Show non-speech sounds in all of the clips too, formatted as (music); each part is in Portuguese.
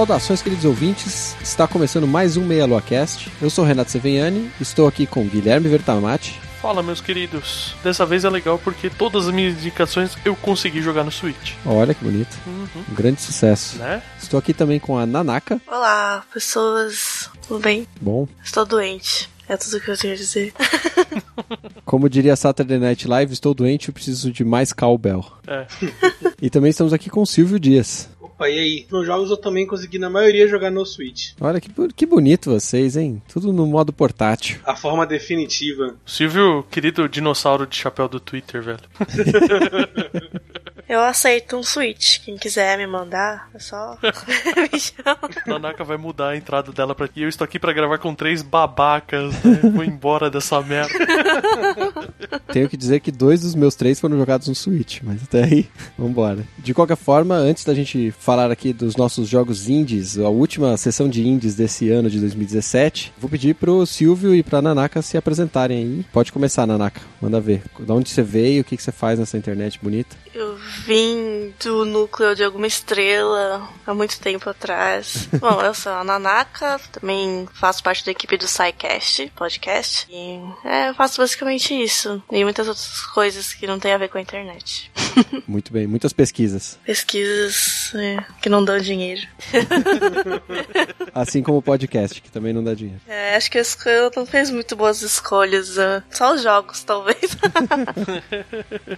Saudações, queridos ouvintes. Está começando mais um Meia Lua Cast. Eu sou Renato Seveniani, estou aqui com Guilherme Vertamati. Fala, meus queridos. Dessa vez é legal porque todas as minhas indicações eu consegui jogar no Switch. Olha que bonito. Uhum. Um grande sucesso. Né? Estou aqui também com a Nanaka. Olá, pessoas. Tudo bem? Bom, Estou doente. É tudo que eu tenho a dizer. (laughs) como diria Saturday Night Live, estou doente e preciso de mais cowbell. É. (laughs) E também estamos aqui com o Silvio Dias. Opa, e aí? Nos jogos eu também consegui, na maioria, jogar no Switch. Olha que, que bonito vocês, hein? Tudo no modo portátil. A forma definitiva. Silvio, querido dinossauro de chapéu do Twitter, velho. (laughs) Eu aceito um Switch. Quem quiser me mandar, é só (laughs) me chama. Nanaka vai mudar a entrada dela pra aqui. Eu estou aqui pra gravar com três babacas, né? Vou embora dessa merda. (laughs) Tenho que dizer que dois dos meus três foram jogados no Switch, mas até aí, (laughs) vambora. De qualquer forma, antes da gente falar aqui dos nossos jogos indies, a última sessão de indies desse ano de 2017, vou pedir pro Silvio e pra Nanaka se apresentarem aí. Pode começar, Nanaka, manda ver. De onde você veio, o que, que você faz nessa internet bonita? Eu vim do núcleo de alguma estrela há muito tempo atrás. (laughs) Bom, eu sou a Nanaka, também faço parte da equipe do SciCast, podcast. E é, eu faço basicamente isso. E muitas outras coisas que não tem a ver com a internet. (laughs) Muito bem, muitas pesquisas. Pesquisas é, que não dão dinheiro. (laughs) Assim como o podcast, que também não dá dinheiro. É, acho que a escola não fez muito boas escolhas. ah, só os jogos, talvez.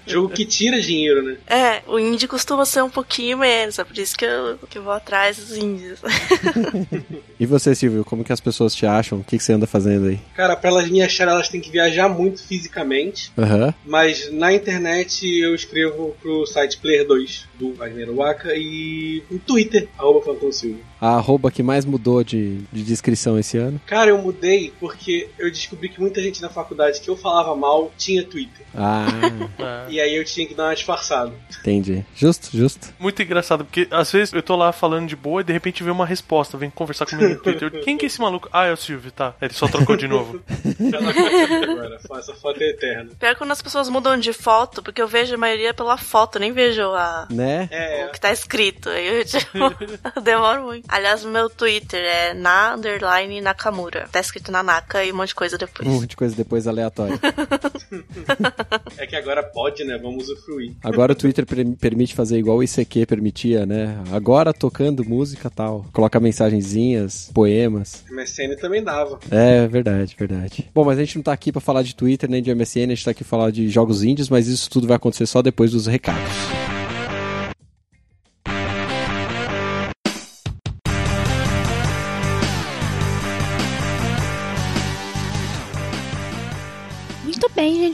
Jogo que tira dinheiro, né? é, o indie costuma ser um pouquinho menos. É por isso que eu, que eu vou atrás dos indies. (laughs) E você, Silvio, como que as pessoas te acham? O que, que você anda fazendo aí? Cara, pra elas me acharem, elas têm que viajar muito fisicamente. Aham. Mas na internet eu escrevo pro site Player 2 do Wagner Waka e no Twitter, arroba Silva. A arroba que mais mudou de, de descrição esse ano. Cara, eu mudei porque eu descobri que muita gente na faculdade que eu falava mal tinha Twitter. Ah. (laughs) E aí eu tinha que dar uma disfarçada. entendi. Justo, justo. Muito engraçado, porque às vezes eu tô lá falando de boa e de repente vem uma resposta, vem conversar comigo no Twitter. Quem que é esse maluco? Ah, é o Silvio, tá. Ele só trocou de novo. (laughs) Agora, essa foto é eterna. Pior quando as pessoas mudam de foto, porque eu vejo a maioria pela foto, nem vejo a, Né? É, o que tá escrito. Aí eu, tipo, (laughs) demoro muito. Aliás, o meu Twitter é na underline Nakamura. Tá escrito Nanaka e um monte de coisa depois. Um monte de coisa depois aleatória. (laughs) é que agora pode, né? Vamos usufruir. Agora o Twitter per- permite fazer igual o ICQ permitia, né? Agora tocando música tal. Coloca mensagenzinhas, poemas. MSN também dava. É verdade, verdade. Bom, mas a gente não tá aqui pra falar de Twitter nem de MSN, a gente tá aqui pra falar de jogos indies, mas isso tudo vai acontecer só depois dos recados.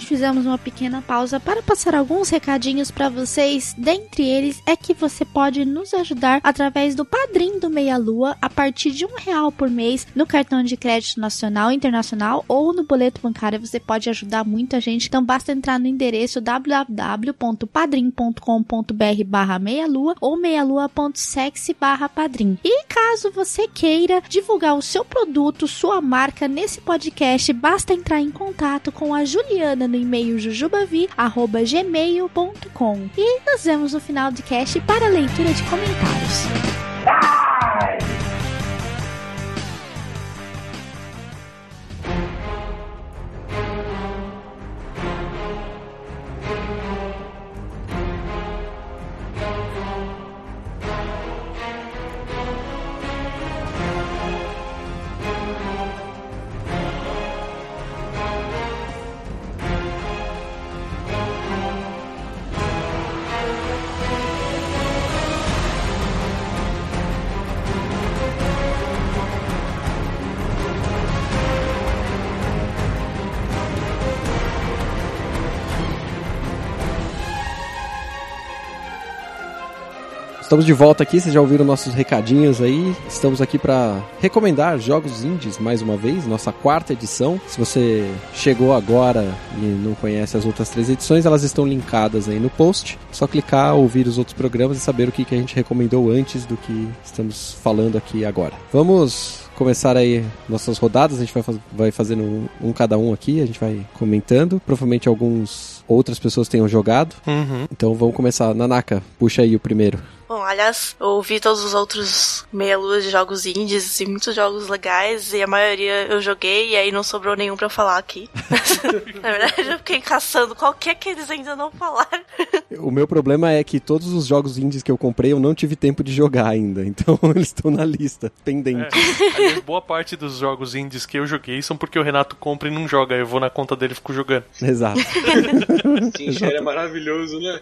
Fizemos uma pequena pausa para passar alguns recadinhos para vocês. Dentre eles é que você pode nos ajudar através do Padrim do Meia Lua a partir de um real por mês no cartão de crédito nacional, internacional ou no boleto bancário. Você pode ajudar muita gente. Então basta entrar no endereço www.padrim.com.br barra meia lua ou meialua.sexy barra padrim. E caso você queira divulgar o seu produto, sua marca nesse podcast, basta entrar em contato com a Juliana no e-mail jujubavi@gmail.com. E nos vemos no final do cast para a leitura de comentários. Estamos de volta aqui, vocês já ouviram nossos recadinhos aí. Estamos aqui para recomendar jogos indies mais uma vez, nossa quarta edição. Se você chegou agora e não conhece as outras três edições, elas estão linkadas aí no post. Só clicar, ouvir os outros programas e saber o que, que a gente recomendou antes do que estamos falando aqui agora. Vamos começar aí nossas rodadas, a gente vai, faz, vai fazendo um, um, cada um aqui, a gente vai comentando. Provavelmente alguns outras pessoas tenham jogado. Uhum. Então vamos começar. Nanaka, puxa aí o primeiro. Bom, aliás, eu ouvi todos os outros meia-lua de jogos indies e muitos jogos legais, e a maioria eu joguei, e aí não sobrou nenhum pra eu falar aqui. (laughs) Na verdade, eu fiquei caçando qualquer que eles ainda não falaram. O meu problema é que todos os jogos indies que eu comprei eu não tive tempo de jogar ainda, então (laughs) eles estão na lista, pendente. É, aliás, boa parte dos jogos indies que eu joguei são porque o Renato compra e não joga, eu vou na conta dele e fico jogando. Exato. Sim, (laughs) é maravilhoso, né?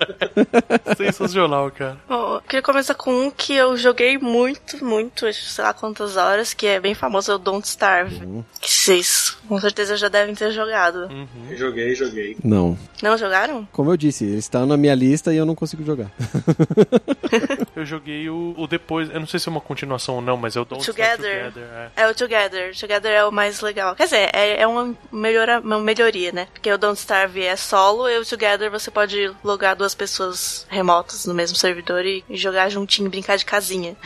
Sensacional, cara. Bom, queria começar com um que eu joguei muito, muito, sei lá quantas horas, que é bem famoso, é o Don't Starve. Uhum. Que vocês com certeza já devem ter jogado. Uhum. Joguei, joguei. Não. Não jogaram? Como eu disse, eles estão na minha lista e eu não consigo jogar. (laughs) (laughs) eu joguei o, o, depois, eu não sei se é uma continuação ou não, mas é o Don't Together. Together é. é. o Together. Together é o mais legal. Quer dizer, é, é uma, melhora, uma melhoria, né? Porque o Don't Starve é solo e o Together você pode logar duas pessoas remotas no mesmo servidor e, e jogar juntinho, brincar de casinha.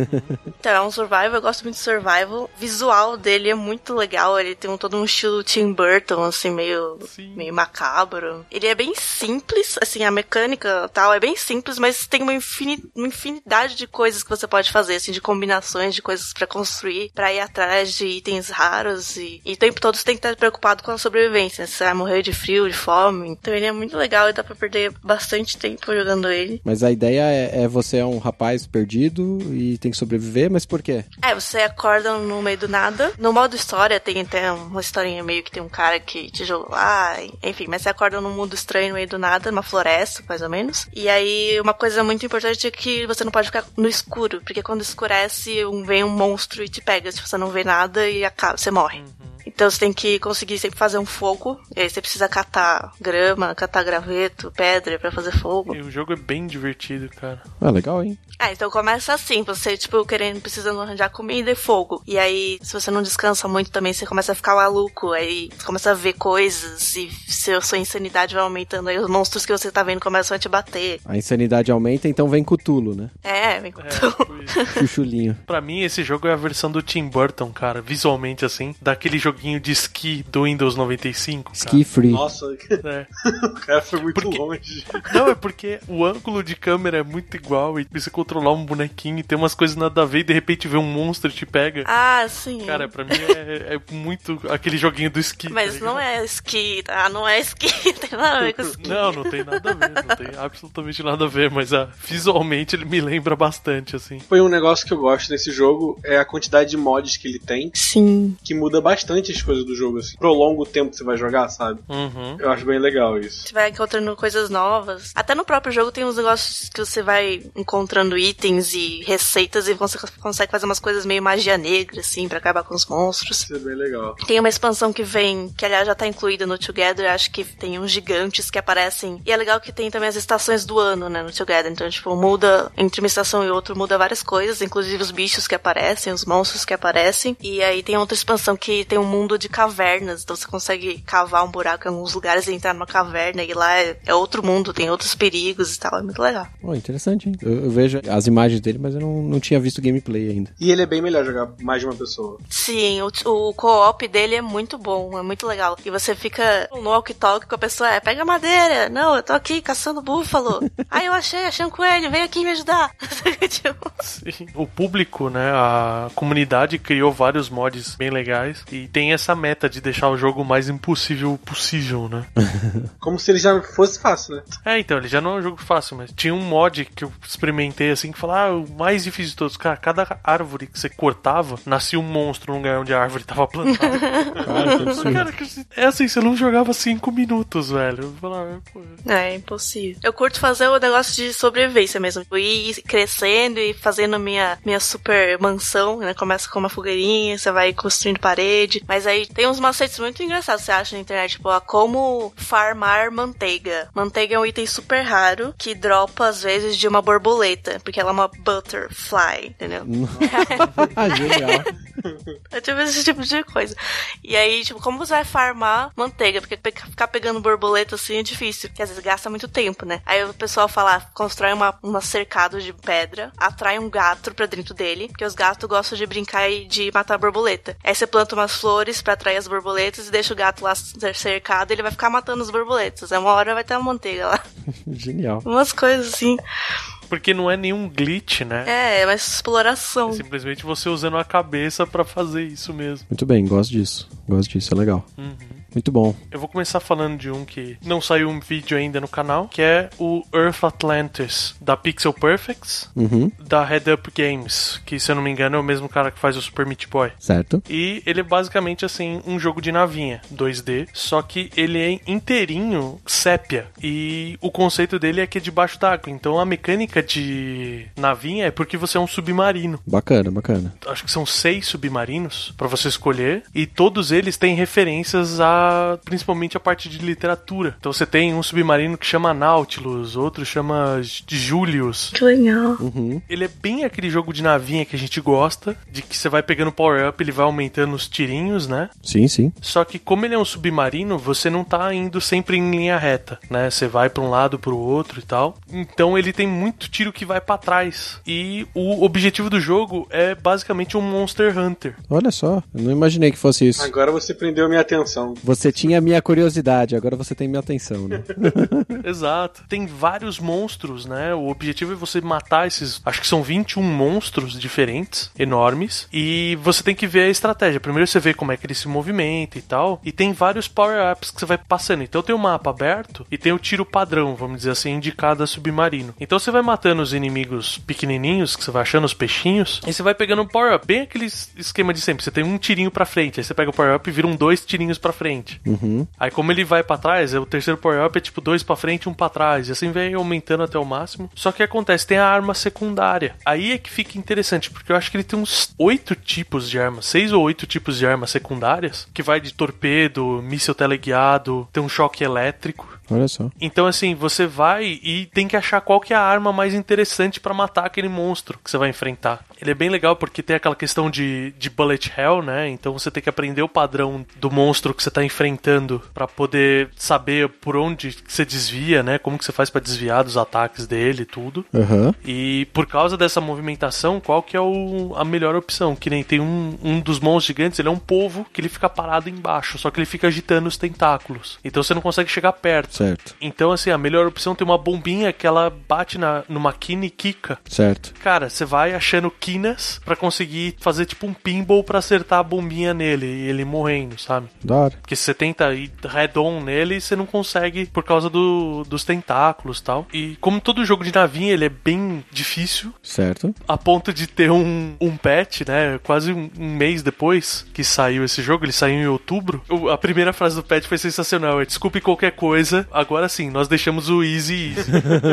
(laughs) então é um survival, eu gosto muito de survival. O visual dele é muito legal, ele tem um, todo um estilo Tim Burton, assim, meio, meio macabro. Ele é bem simples, assim, a mecânica tal é bem simples, mas tem uma, infin, uma infinidade de coisas que você pode fazer, assim, de combinações de coisas para construir, para ir atrás de itens raros e, e o tempo todo você tem que estar preocupado com a sobrevivência. Você vai morrer de frio, de fome. Então ele é muito legal e dá pra perder bastante tempo jogando ele. Mas a ideia é, é você é um rapaz perdido e tem que sobreviver, mas por quê? É, você acorda no meio do nada. No modo história tem até uma historinha meio que tem um cara que te jogou lá, enfim, mas você acorda num mundo estranho no meio do nada, numa floresta, mais ou menos. E aí uma coisa muito importante é que você não pode ficar no escuro, porque quando escurece, vem um monstro e te pega. Se você não vê nada e acaba, você morre. Então você tem que conseguir sempre fazer um fogo. E aí você precisa catar grama, catar graveto, pedra para fazer fogo. E o jogo é bem divertido, cara. Ah, legal, hein? Ah, então começa assim, você, tipo, querendo, precisando arranjar comida e fogo. E aí, se você não descansa muito também, você começa a ficar maluco. Aí você começa a ver coisas e seu, sua insanidade vai aumentando. Aí os monstros que você tá vendo começam a te bater. A insanidade aumenta, então vem Cutulo, né? É, vem Cutulo. É, Chuchulinho. pra mim, esse jogo é a versão do Tim Burton, cara, visualmente assim, daquele joguinho de esqui do Windows 95. Ski free. Nossa, (laughs) É. o cara foi muito Porque- longe. Não, é porque o ângulo de câmera é muito igual e você controlar um bonequinho e tem umas coisas nada a ver e de repente vê um monstro e te pega. Ah, sim. Cara, pra mim é, é muito aquele joguinho do esqui. tá Mas ligado? não é esqui, tá? Não é esqui, não (laughs) tem nada a ver com esqui. Não, não tem nada a ver, não tem (laughs) absolutamente nada a ver, mas ah, visualmente ele me lembra bastante, assim. Foi um negócio que eu gosto nesse jogo, é a quantidade de mods que ele tem, Sim. que muda bastante as coisas do jogo, assim. Prolonga o tempo que você vai jogar, sabe? Uhum. Eu acho bem legal isso. Você vai encontrando coisas novas. Até no próprio jogo tem uns negócios que você vai encontrando itens e receitas e você consegue fazer umas coisas meio magia negra, assim, pra acabar com os monstros. Isso é bem legal. Tem uma expansão que vem, que aliás já tá incluída no Together, acho que tem uns gigantes que aparecem. E é legal que tem também as estações do ano, né, no Together. Então, tipo, muda entre uma estação e outra, muda várias coisas, inclusive os bichos que aparecem, os monstros que aparecem. E aí tem outra expansão que tem um mundo de cavernas, então você consegue cavar um buraco em alguns lugares e entrar numa caverna, e lá é, é outro mundo, tem outros perigos e tal, é muito legal. Oh, interessante, hein? Eu, eu vejo as imagens dele, mas eu não, não tinha visto gameplay ainda. E ele é bem melhor jogar mais de uma pessoa. Sim, o, o co-op dele é muito bom, é muito legal. E você fica no walkie-talkie com a pessoa, é, pega madeira. Não, eu tô aqui caçando búfalo. (laughs) ah, eu achei, achei um coelho, vem aqui me ajudar. (laughs) Tipo, Sim. O público, né, a comunidade criou vários mods bem legais e tem essa meta de deixar o jogo o mais impossível possível, né? (laughs) Como se ele já fosse fácil, né? É, então, ele já não é um jogo fácil, mas tinha um mod que eu experimentei assim, que falava, ah, o mais difícil de todos. Cara, cada árvore que você cortava, nascia um monstro no lugar onde a árvore tava plantada. (laughs) Cara, que absurdo. Cara, que- é assim, você não jogava cinco minutos, velho. Eu falava, pô, é impossível. Eu curto fazer o negócio de sobrevivência mesmo. Eu ir crescendo e fazendo minha, minha super mansão, né? Começa com uma fogueirinha, você vai construindo parede, Mas aí tem uns macetes muito engraçados, você acha na internet, tipo, ó, como farmar manteiga. Manteiga é um item super raro que dropa às vezes de uma borboleta, porque ela é uma butterfly, entendeu? (laughs) Genial. É tipo esse tipo de coisa. E aí, tipo, como você vai farmar manteiga? Porque ficar pegando borboleta assim é difícil, porque às vezes gasta muito tempo, né? Aí o pessoal fala, constrói uma, uma cercado de pedra, atrai um gato pra dentro dele, porque os gatos gostam de brincar e de matar borboleta. Aí você planta umas flores pra atrair as borboletas e deixa o gato lá cer- cercado, ele vai ficar matando as borboletas. Aí uma hora vai ter uma manteiga lá. (laughs) Genial. Umas coisas assim. Porque não é nenhum glitch, né? É, é mais exploração. É simplesmente você usando a cabeça pra fazer isso mesmo. Muito bem, gosto disso. Gosto disso, é legal. Muito bom. Eu vou começar falando de um que não saiu um vídeo ainda no canal, que é o Earth Atlantis, da Pixel Perfects, Uhum, da Head Up Games, que se eu não me engano é o mesmo cara que faz o Super Meat Boy. certo. E ele é basicamente assim um jogo de navinha 2D, só que ele é inteirinho sépia. E o conceito dele é que é debaixo d'água. Então a mecânica de navinha é porque você é um submarino. Bacana, bacana. Acho que são seis submarinos pra você escolher e todos eles têm referências a principalmente a parte de literatura. Então você tem um submarino que chama Nautilus, outro chama Julius. Que legal. Uhum, Ele é bem aquele jogo de navinha que a gente gosta, de que você vai pegando power up, ele vai aumentando os tirinhos, né? sim, sim. Só que como ele é um submarino, você não tá indo sempre em linha reta, né? Você vai pra um lado pro outro e tal. Então ele tem muito tiro que vai pra trás. E o objetivo do jogo é basicamente um Monster Hunter. Olha só, eu não imaginei que fosse isso. Agora você prendeu minha atenção. Você tinha a minha curiosidade, agora você tem minha atenção, né? (laughs) Exato. Tem vários monstros, né? O objetivo é você matar esses, acho que são 21 monstros diferentes, enormes, e você tem que ver a estratégia. Primeiro você vê como é que ele se movimenta e tal, e tem vários power-ups que você vai passando. Então tem o mapa aberto e tem o tiro padrão, vamos dizer assim, de cada submarino. Então você vai matando os inimigos pequenininhos, que você vai achando os peixinhos, e você vai pegando um power-up, bem aquele esquema de sempre. Você tem um tirinho pra frente, aí você pega o power-up e viram dois tirinhos pra frente. Uhum. Aí como ele vai pra trás, é o terceiro power-up é tipo dois pra frente, um pra trás, e assim vem aumentando até o máximo. Só que acontece, tem a arma secundária. Aí é que fica interessante, porque eu acho que ele tem uns oito tipos de armas, seis ou oito tipos de armas secundárias, que vai de torpedo, míssil teleguiado, tem um choque elétrico. Olha só. Então, assim, você vai e tem que achar qual que é a arma mais interessante pra matar aquele monstro que você vai enfrentar. Ele é bem legal porque tem aquela questão de, de bullet hell, né? Então você tem que aprender o padrão do monstro que você tá enfrentando pra poder saber por onde você desvia, né? Como que você faz pra desviar dos ataques dele e tudo. Aham. E por causa dessa movimentação, qual que é o, a melhor opção? Que nem tem um, um dos monstros gigantes, ele é um polvo que ele fica parado embaixo, só que ele fica agitando os tentáculos. Então você não consegue chegar perto. Certo, Então, assim, a melhor opção tem uma bombinha que ela bate na, numa quina e quica. certo. Cara, você vai achando quinas pra conseguir fazer tipo um pinball pra acertar a bombinha nele e ele morrendo, sabe? Da hora. Porque você tenta ir head-on nele, você não consegue por causa do, dos tentáculos e tal. E como todo jogo de navinha, ele é bem difícil, Certo. a ponto de ter um, um patch, né? Quase um, um mês depois que saiu esse jogo, ele saiu em outubro. A primeira frase do patch foi sensacional: é desculpe qualquer coisa, agora sim, nós deixamos o easy easy.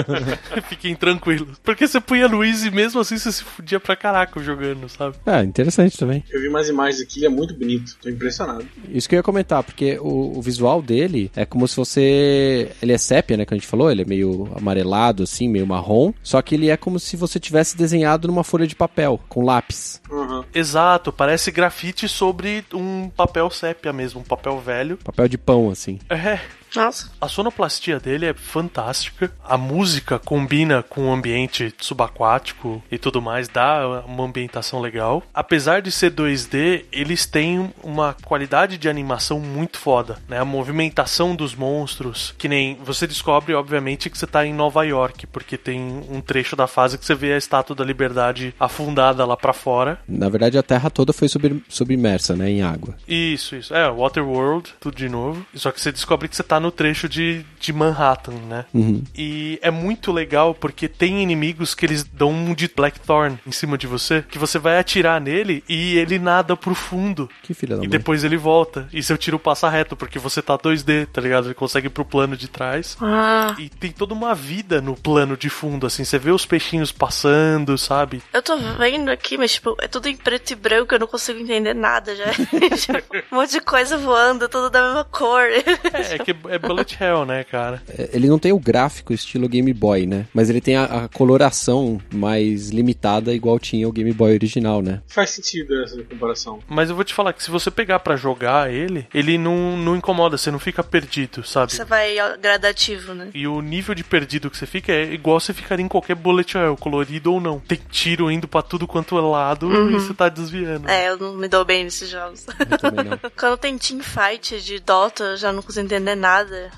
(laughs) Fiquem tranquilos. Porque você punha no easy mesmo assim, você se fudia pra caraca jogando, sabe? Ah, interessante também. Eu vi umas imagens aqui, é muito bonito. Tô impressionado. Isso que eu ia comentar, porque o, o visual dele é como se você. Ele é sépia, né? Que a gente falou, ele é meio amarelado, assim, meio marrom. Só que ele é como se você tivesse desenhado numa folha de papel, com lápis. Uhum. Exato, parece grafite sobre um papel sépia mesmo, um papel velho. Papel de pão, assim. É, Nossa. A sonoplastia dele é fantástica. A música combina com o ambiente subaquático e tudo mais, dá uma ambientação legal. Apesar de ser 2D, eles têm uma qualidade de animação muito foda, né? A movimentação dos monstros, que nem você descobre, obviamente, que você tá em Nova York, porque tem um trecho da fase que você vê a Estátua da Liberdade afundada lá pra fora. Na verdade, a Terra toda foi submer- submersa, né? Em água. Isso, isso. É, Waterworld, tudo de novo. Só que você descobre que você tá tá no trecho de, de Manhattan, né? Uhum. E é muito legal porque tem inimigos que eles dão um de Blackthorn em cima de você, que você vai atirar nele e ele nada pro fundo. Que filha da E mãe. depois ele volta. E seu tiro passa reto, porque você tá 2D, tá ligado? Ele consegue ir pro plano de trás. Ah, E tem toda uma vida no plano de fundo, assim. Você vê os peixinhos passando, sabe? eu tô vendo aqui, mas tipo, é tudo em preto e branco, eu não consigo entender nada já. (laughs) Tipo, um monte de coisa voando, tudo da mesma cor. É, é que é Bullet Hell, né, cara? É, Ele não tem o gráfico estilo Game Boy, né? Mas ele tem a, a coloração mais limitada, igual tinha o Game Boy original, né? Faz sentido essa comparação. Mas eu vou te falar que se você pegar pra jogar ele, ele não, não incomoda, você não fica perdido, sabe? Você vai gradativo, né? E o nível de perdido que você fica é igual você ficaria em qualquer bullet hell, colorido ou não. Tem tiro indo pra tudo quanto é lado e você tá desviando. É, eu não me dou bem nesses jogos. Eu também não. (laughs) Quando tem teamfight de Dota, eu já não consigo entender nada.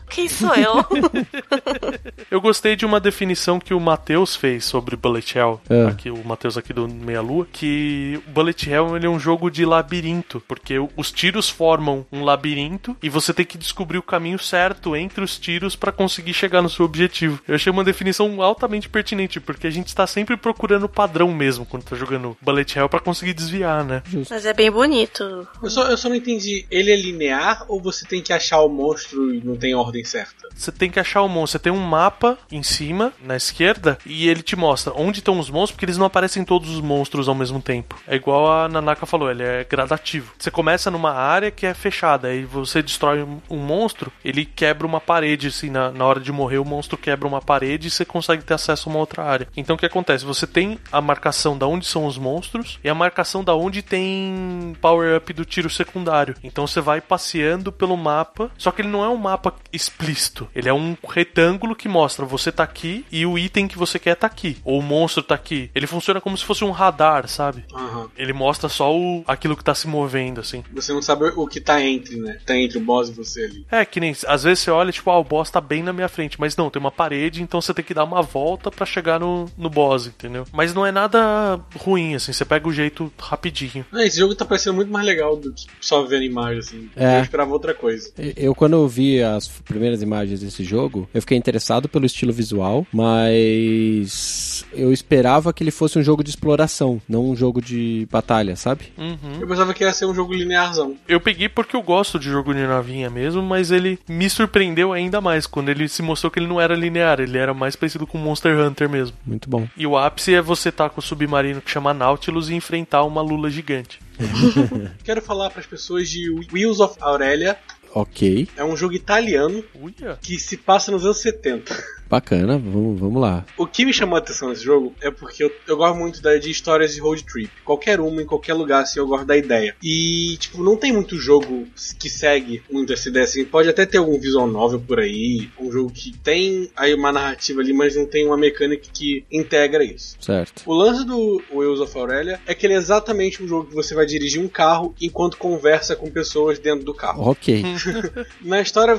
Quem sou eu? (laughs) Eu gostei de uma definição que o Matheus fez sobre Bullet Hell, É. aqui, o Matheus aqui do Meia Lua, que o Bullet Hell ele é um jogo de labirinto, porque os tiros formam um labirinto e você tem que descobrir o caminho certo entre os tiros pra conseguir chegar no seu objetivo. Eu achei uma definição altamente pertinente, porque a gente está sempre procurando o padrão mesmo quando tá jogando Bullet Hell pra conseguir desviar, né? Mas é bem bonito. Eu só, eu só não entendi, ele é linear ou você tem que achar o monstro e não tem ordem certa? Você tem que achar o monstro. Você tem um mapa em cima, na esquerda, e ele te mostra onde estão os monstros, porque eles não aparecem todos os monstros ao mesmo tempo. É igual a Nanaka falou, ele é gradativo. Você começa numa área que é fechada, aí você destrói um, um monstro, ele quebra uma parede, assim, na, na hora de morrer, o monstro quebra uma parede e você consegue ter acesso a uma outra área. Então o que acontece? Você tem a marcação da onde são os monstros e a marcação da onde tem power-up do tiro secundário. Então você vai passeando pelo mapa, só que ele não é um mapa explícito. Ele é um retângulo que mostra você tá aqui e o item que você quer tá aqui. Ou o monstro tá aqui. Ele funciona como se fosse um radar, sabe? Aham. Ele mostra só o, aquilo que tá se movendo, assim. Você não sabe o que tá entre, né? Tá entre o boss e você ali. É, que nem. Às vezes você olha, tipo, ah, o boss tá bem na minha frente. Mas não, tem uma parede, então você tem que dar uma volta pra chegar no, no boss, entendeu? Mas não é nada ruim, assim. Você pega o jeito rapidinho. Ah, esse jogo tá parecendo muito mais legal do que só vendo imagem, assim. É. Eu esperava outra coisa. Eu, quando eu vi as primeiras imagens desse jogo, eu fiquei interessado pelo estilo visual, mas eu esperava que ele fosse um jogo de exploração, não um jogo de batalha, sabe? Uhum. Eu pensava que ia ser um jogo linearzão. Eu peguei porque eu gosto de jogo de navinha mesmo, mas ele me surpreendeu ainda mais quando ele se mostrou que ele não era linear, ele era mais parecido com Monster Hunter mesmo. Muito bom. E o ápice é você estar com o submarino que chama Nautilus e enfrentar uma lula gigante. (laughs) (laughs) Quero falar pras pessoas de Wheels of Aurelia. Ok, É um jogo italiano Uia! que se passa nos anos 70. Bacana, vamos, vamos lá. O que me chamou a atenção nesse jogo é porque eu, eu gosto muito da, de histórias de road trip. Qualquer uma, em qualquer lugar, assim, eu gosto da ideia. E, tipo, não tem muito jogo que segue muito essa ideia, assim. Pode até ter algum visual novel por aí, um jogo que tem aí uma narrativa ali, mas não tem uma mecânica que integra isso. Certo. O lance do Wheels of Aurelia é que ele é exatamente um jogo que você vai dirigir um carro enquanto conversa com pessoas dentro do carro. Ok. (laughs) Na história,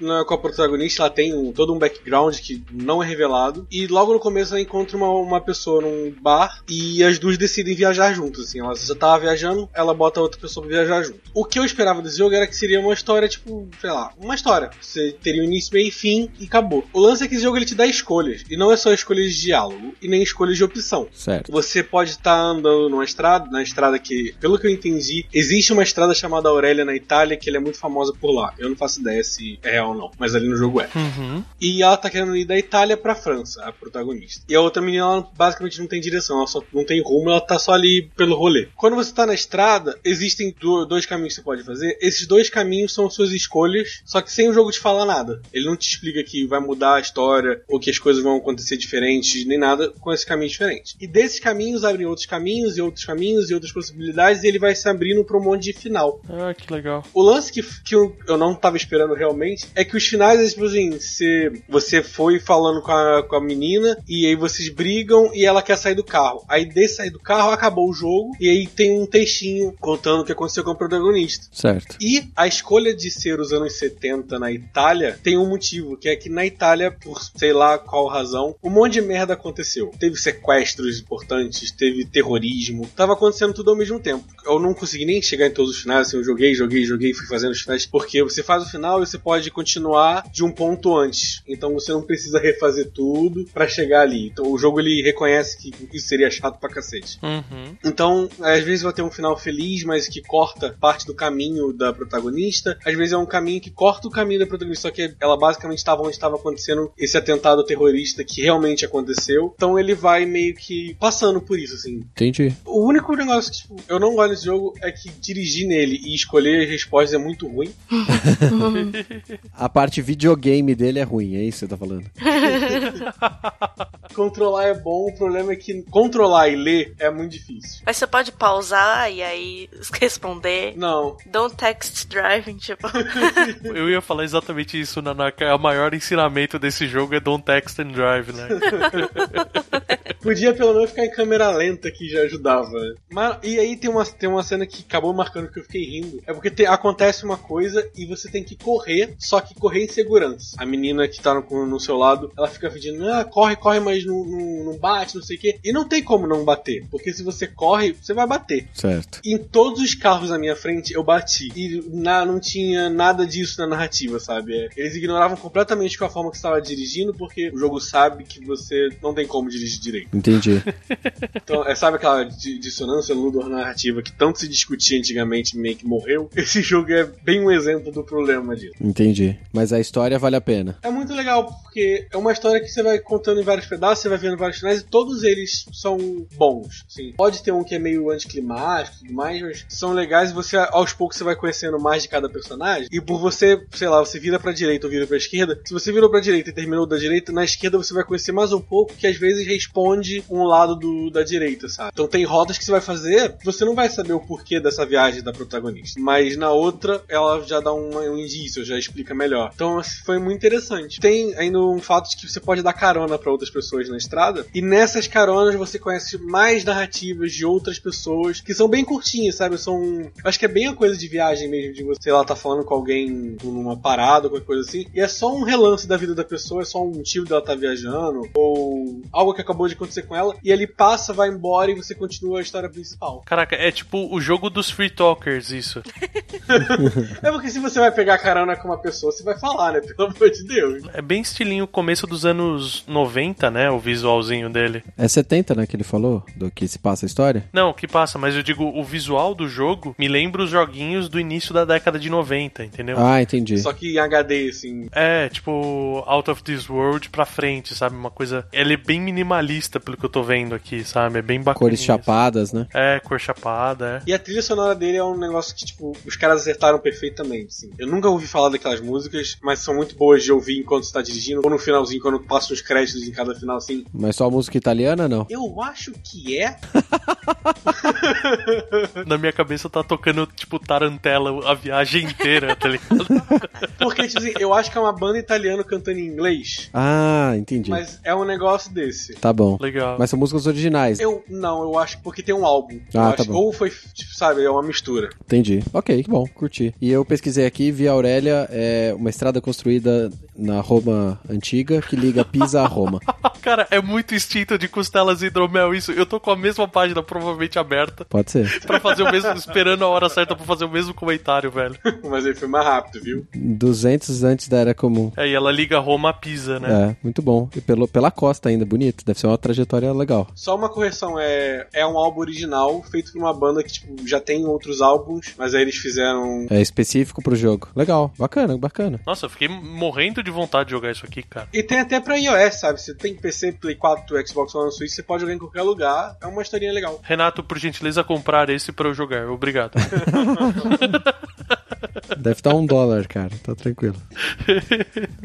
na- com a protagonista, ela tem um- todo um background que não é revelado. E logo no começo ela encontra uma, uma pessoa num bar e as duas decidem viajar juntas. Assim, ela já tava viajando, ela bota outra pessoa pra viajar junto. O que eu esperava desse jogo era que seria uma história, tipo, sei lá, uma história. Você teria um início, meio e fim e acabou. O lance é que esse jogo ele te dá escolhas. E não é só escolhas de diálogo e nem escolhas de opção. Certo. Você pode estar andando numa estrada, na estrada que, pelo que eu entendi, existe uma estrada chamada Aurélia na Itália que ela é muito famosa por lá. Eu não faço ideia se é real ou não, mas ali no jogo é. Uhum. E ela tá querendo ir da Itália pra França, a protagonista. E a outra menina, ela basicamente não tem direção, ela só não tem rumo, ela tá só ali pelo rolê. Quando você tá na estrada, existem do- dois caminhos que você pode fazer. Esses dois caminhos são suas escolhas, só que sem o jogo te falar nada. Ele não te explica que vai mudar a história ou que as coisas vão acontecer diferentes, nem nada com esse caminho diferente. E desses caminhos abrem outros caminhos e outros caminhos e outras possibilidades e ele vai se abrindo pra um monte de final. Ah, que legal. O lance que, que eu, eu não tava esperando realmente é que os finais, tipo assim, se você foi foi falando com a, com a menina, e aí vocês brigam e ela quer sair do carro. Aí de sair do carro, acabou o jogo, e aí tem um textinho contando o que aconteceu com o protagonista. Certo. E a escolha de ser os anos 70 na Itália tem um motivo, que é que na Itália, por sei lá qual razão, um monte de merda aconteceu. Teve sequestros importantes, teve terrorismo, tava acontecendo tudo ao mesmo tempo. Eu não consegui nem chegar em todos os finais, assim, eu joguei, joguei, joguei, fui fazendo os finais, porque você faz o final e você pode continuar de um ponto antes. Então você não precisa refazer tudo para chegar ali. Então o jogo ele reconhece que isso seria chato pra cacete. Uhum. Então, às vezes vai ter um final feliz, mas que corta parte do caminho da protagonista. Às vezes é um caminho que corta o caminho da protagonista, só que ela basicamente estava onde estava acontecendo esse atentado terrorista que realmente aconteceu. Então ele vai meio que passando por isso, assim. Entendi. O único negócio que tipo, eu não gosto desse jogo é que dirigir nele e escolher as respostas é muito ruim. (laughs) A parte videogame dele é ruim, é isso que você tá falando? (laughs) Controlar é bom, o problema é que controlar e ler é muito difícil. Mas você pode pausar e aí (laughs) responder. Não. Don't text driving, tipo. (laughs) Eu ia falar exatamente isso, Nanaka. O maior ensinamento desse jogo é Don't Text and Drive, né? Podia pelo menos ficar em câmera lenta que já ajudava. Mas, e aí tem uma, tem uma cena que acabou marcando que eu fiquei rindo. É porque te- acontece uma coisa e você tem que correr, só que correr em segurança. A menina que tá no, no seu lado, ela fica pedindo, ah, corre, corre, mas não, não, não bate, não sei o quê. E não tem como não bater. Porque se você corre, você vai bater. Certo. Em todos os carros na minha frente, eu bati. E na, não tinha nada disso na narrativa, sabe? É, eles ignoravam completamente com a forma que você estava dirigindo, porque o jogo sabe que você não tem como dirigir direito. Entendi. (laughs) Então, é, sabe aquela di- dissonância ludor narrativa que tanto se discutia antigamente meio que morreu? (laughs) Esse jogo é bem um exemplo do problema disso. Entendi. Mas a história vale a pena. É muito legal, porque é uma história que você vai contando em vários pedaços, você vai vendo vários finais, e todos eles são bons. Assim. Pode ter um que é meio anticlimático e tudo mais, mas são legais e você, aos poucos, você vai conhecendo mais de cada personagem. E por você, sei lá, você vira pra direita ou vira pra esquerda, se você virou pra direita e terminou da direita, na esquerda você vai conhecer mais um pouco, que às vezes responde um lado do, da direita, sabe? Então tem rotas que você vai fazer, você não vai saber o porquê dessa viagem da protagonista. Mas na outra, ela já dá uma- um indício, já explica melhor. Então assim, foi muito interessante. Tem ainda um fato de que você pode dar carona pra outras pessoas na estrada, e nessas caronas você conhece mais narrativas de outras pessoas que são bem curtinhas, sabe? São. Acho que é bem a coisa de viagem mesmo, de você, sei lá, tá falando com alguém numa parada, qualquer coisa assim, e é só um relance da vida da pessoa, é só um motivo dela tá viajando, ou algo que acabou de acontecer com ela, e ele passa, vai embora e você continua a história principal. Caraca, é tipo o jogo dos free talkers, isso. (laughs) É porque se você vai pegar carona com uma pessoa, você vai falar, né? Pelo amor de Deus. É bem estilinho começo dos anos 90, né? O visualzinho dele. É 70, né, que ele falou? Do que se passa a história? Não, que passa, mas eu digo, o visual do jogo me lembra os joguinhos do início da década de 90, entendeu? Ah, entendi. Só que em HD, assim. É, tipo, Out of This World pra frente, sabe? Uma coisa. Ele é bem minimalista, pelo que eu tô vendo aqui, sabe? É bem bacana. Cores chapadas, né? É, cor chapada, é. E a trilha sonora dele é um negócio que, tipo, os caras acertaram perfeitamente, assim. Eu nunca ouvi falar daquelas músicas, mas são muito boas de ouvir enquanto você tá dirigindo, no finalzinho, quando passa os créditos em cada final, assim. Mas só música italiana, não? Eu acho que é. (laughs) Na minha cabeça tá tocando, tipo, tarantela a viagem inteira, tá ligado? (laughs) Porque, tipo assim, eu acho que é uma banda italiana cantando em inglês, Ah, entendi. mas é um negócio desse. Tá bom. Legal. Mas são músicas originais. Eu, não, eu acho que porque tem um álbum. Eu Ah, acho- tá bom. Ou foi, tipo, sabe, é uma mistura. Entendi. Ok, que bom, curti. E eu pesquisei aqui, Via Aurélia é uma estrada construída na Roma antiga que liga Pisa a Roma. (laughs) Cara, é muito instinto de costelas e hidromel isso. Eu tô com a mesma página provavelmente aberta Pode ser. pra fazer o mesmo, esperando a hora certa pra fazer o mesmo comentário, velho. (laughs) Mas ele foi mais rápido, viu? 200 antes da Era Comum. É, e ela liga Roma a Pisa, né? É, muito bom. E pelo, pela costa ainda, bonito. Deve ser uma trajetória legal. Só uma correção, é, é um álbum original feito por uma banda que, tipo, já tem outros álbuns, mas aí eles fizeram. É específico pro jogo. Legal, bacana, bacana. Nossa, eu fiquei morrendo de vontade de jogar isso aqui, cara. E tem até pra iOS, sabe? Você tem PC, Play 4, Xbox One, Switch, você pode jogar em qualquer lugar. É uma historinha legal. Renato, por gentileza, comprar esse pra eu jogar. Obrigado. (laughs) Deve estar um dólar, cara. Tá tranquilo.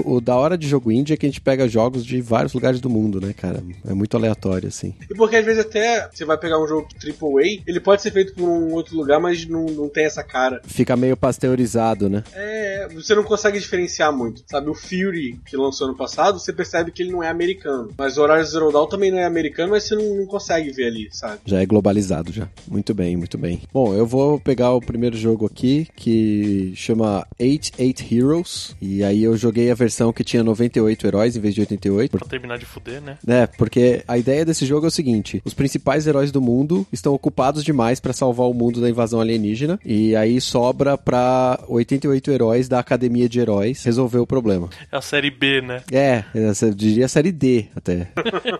O da hora de jogo indie é que a gente pega jogos de vários lugares do mundo, né, cara? É muito aleatório, assim. E porque às vezes até você vai pegar um jogo AAA, ele pode ser feito por um outro lugar, mas não, não tem essa cara. Fica meio pasteurizado, né? É, você não consegue diferenciar muito, sabe? O Fury, que lançou ano passado, você percebe que ele não é americano. Mas o Horizon Zero Dawn também não é americano, mas você não, não consegue ver ali, sabe? Já é globalizado já. Muito bem, muito bem. Bom, eu vou pegar o primeiro jogo aqui, que chama 88 Heroes. E aí eu joguei a versão que tinha 98 heróis em vez de 88. Pra terminar de fuder, né? É, porque a ideia desse jogo é o seguinte: os principais heróis do mundo estão ocupados demais pra salvar o mundo da invasão alienígena. E aí sobra pra 88 heróis da Academia de Heróis resolver o problema. É a série B, né? É, eu diria série D até.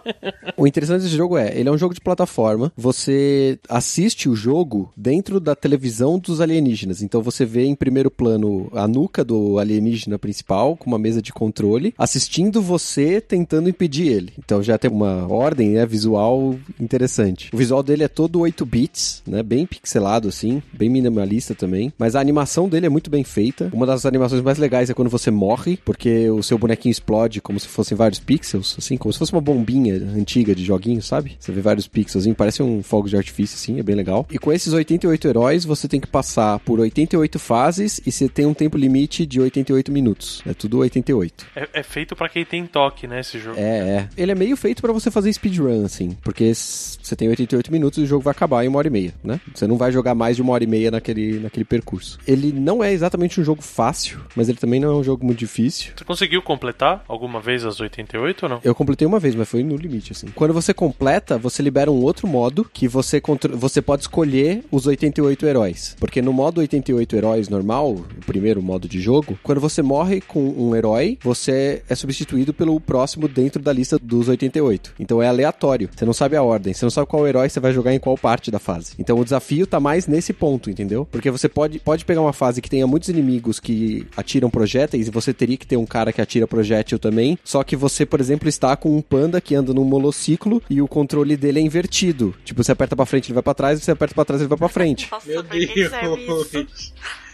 (laughs) o interessante desse jogo é, ele é um jogo de plataforma. Você assiste o jogo dentro da televisão dos alienígenas. Então você vê em primeiro plano a nuca do alienígena principal com uma mesa de controle, assistindo você tentando impedir ele. Então já tem uma ordem, né, visual interessante. O visual dele é todo 8 bits, né, bem pixelado assim, bem minimalista também, mas a animação dele é muito bem feita. Uma das animações mais legais é quando você morre, porque o seu bonequinho explode como se fossem vários pixels, assim, como se fosse uma bombinha antiga de joguinho, sabe? Você vê vários pixels, assim, parece um fogo de artifício, assim, é bem legal. E com esses 88 heróis, você tem que passar por 88 fases e você tem um tempo limite de 88 minutos. É tudo 88. É, é feito pra quem tem toque, né, esse jogo. É, é. Ele é meio feito pra você fazer speedrun, assim, porque você tem 88 minutos e o jogo vai acabar em uma hora e meia, né? Você não vai jogar mais de uma hora e meia naquele, naquele percurso. Ele não é exatamente um jogo fácil, mas ele também não é um jogo muito difícil. Você conseguiu completar alguma vez as 88 ou não? Eu completei uma vez, mas foi no limite, assim. Quando você completa, você libera um outro modo que você, você pode escolher os 88 heróis. Porque no modo 88 heróis normal, o primeiro modo de jogo, quando você morre com um herói, você é substituído pelo próximo dentro da lista dos 88. Então é aleatório. Você não sabe a ordem, você não sabe qual herói você vai jogar em qual parte da fase. Então o desafio tá mais nesse ponto, entendeu? Porque você pode, pode pegar uma fase que tenha muitos inimigos que atiram projéteis e você teria que ter um cara que atira projétil também. Só que você, por exemplo, está com um panda que anda num monociclo e o controle dele é invertido. Tipo, você aperta pra frente, ele vai pra trás, você aperta pra trás, ele vai pra frente. Nossa, Meu? Deus. (laughs)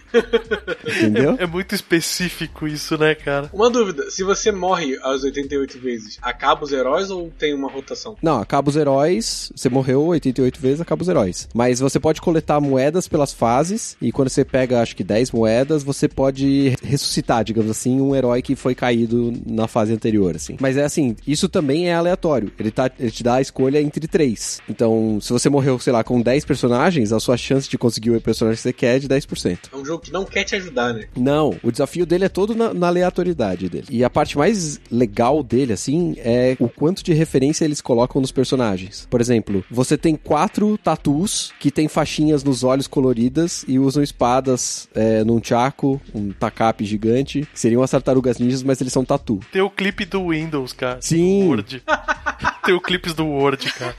Entendeu? É muito específico isso, né, cara? Uma dúvida, se você morre às 88 vezes, acaba os heróis ou tem uma rotação? Não, acaba os heróis. Você morreu 88 vezes, acaba os heróis. Mas você pode coletar moedas pelas fases. E quando você pega, acho que 10 moedas, você pode ressuscitar, digamos assim, um herói que foi caído na fase anterior, assim. Mas é assim, isso também é aleatório. Ele, tá, ele te dá a escolha entre três. Então, se você morreu, sei lá, com 10 personagens, a sua chance de conseguir o personagem que você quer é de 10%. É um jogo não quer te ajudar, né? Não, o desafio dele é todo na, na aleatoriedade dele. E a parte mais legal dele, assim, é o quanto de referência eles colocam nos personagens. Por exemplo, você tem quatro tatus que tem faixinhas nos olhos coloridas e usam espadas é, num chaco, um tacape gigante, que seriam as tartarugas ninjas, mas eles são tatu. Tem o clipe do Windows, cara. Sim. Do Word. (laughs) Tem o clipes do Word, cara.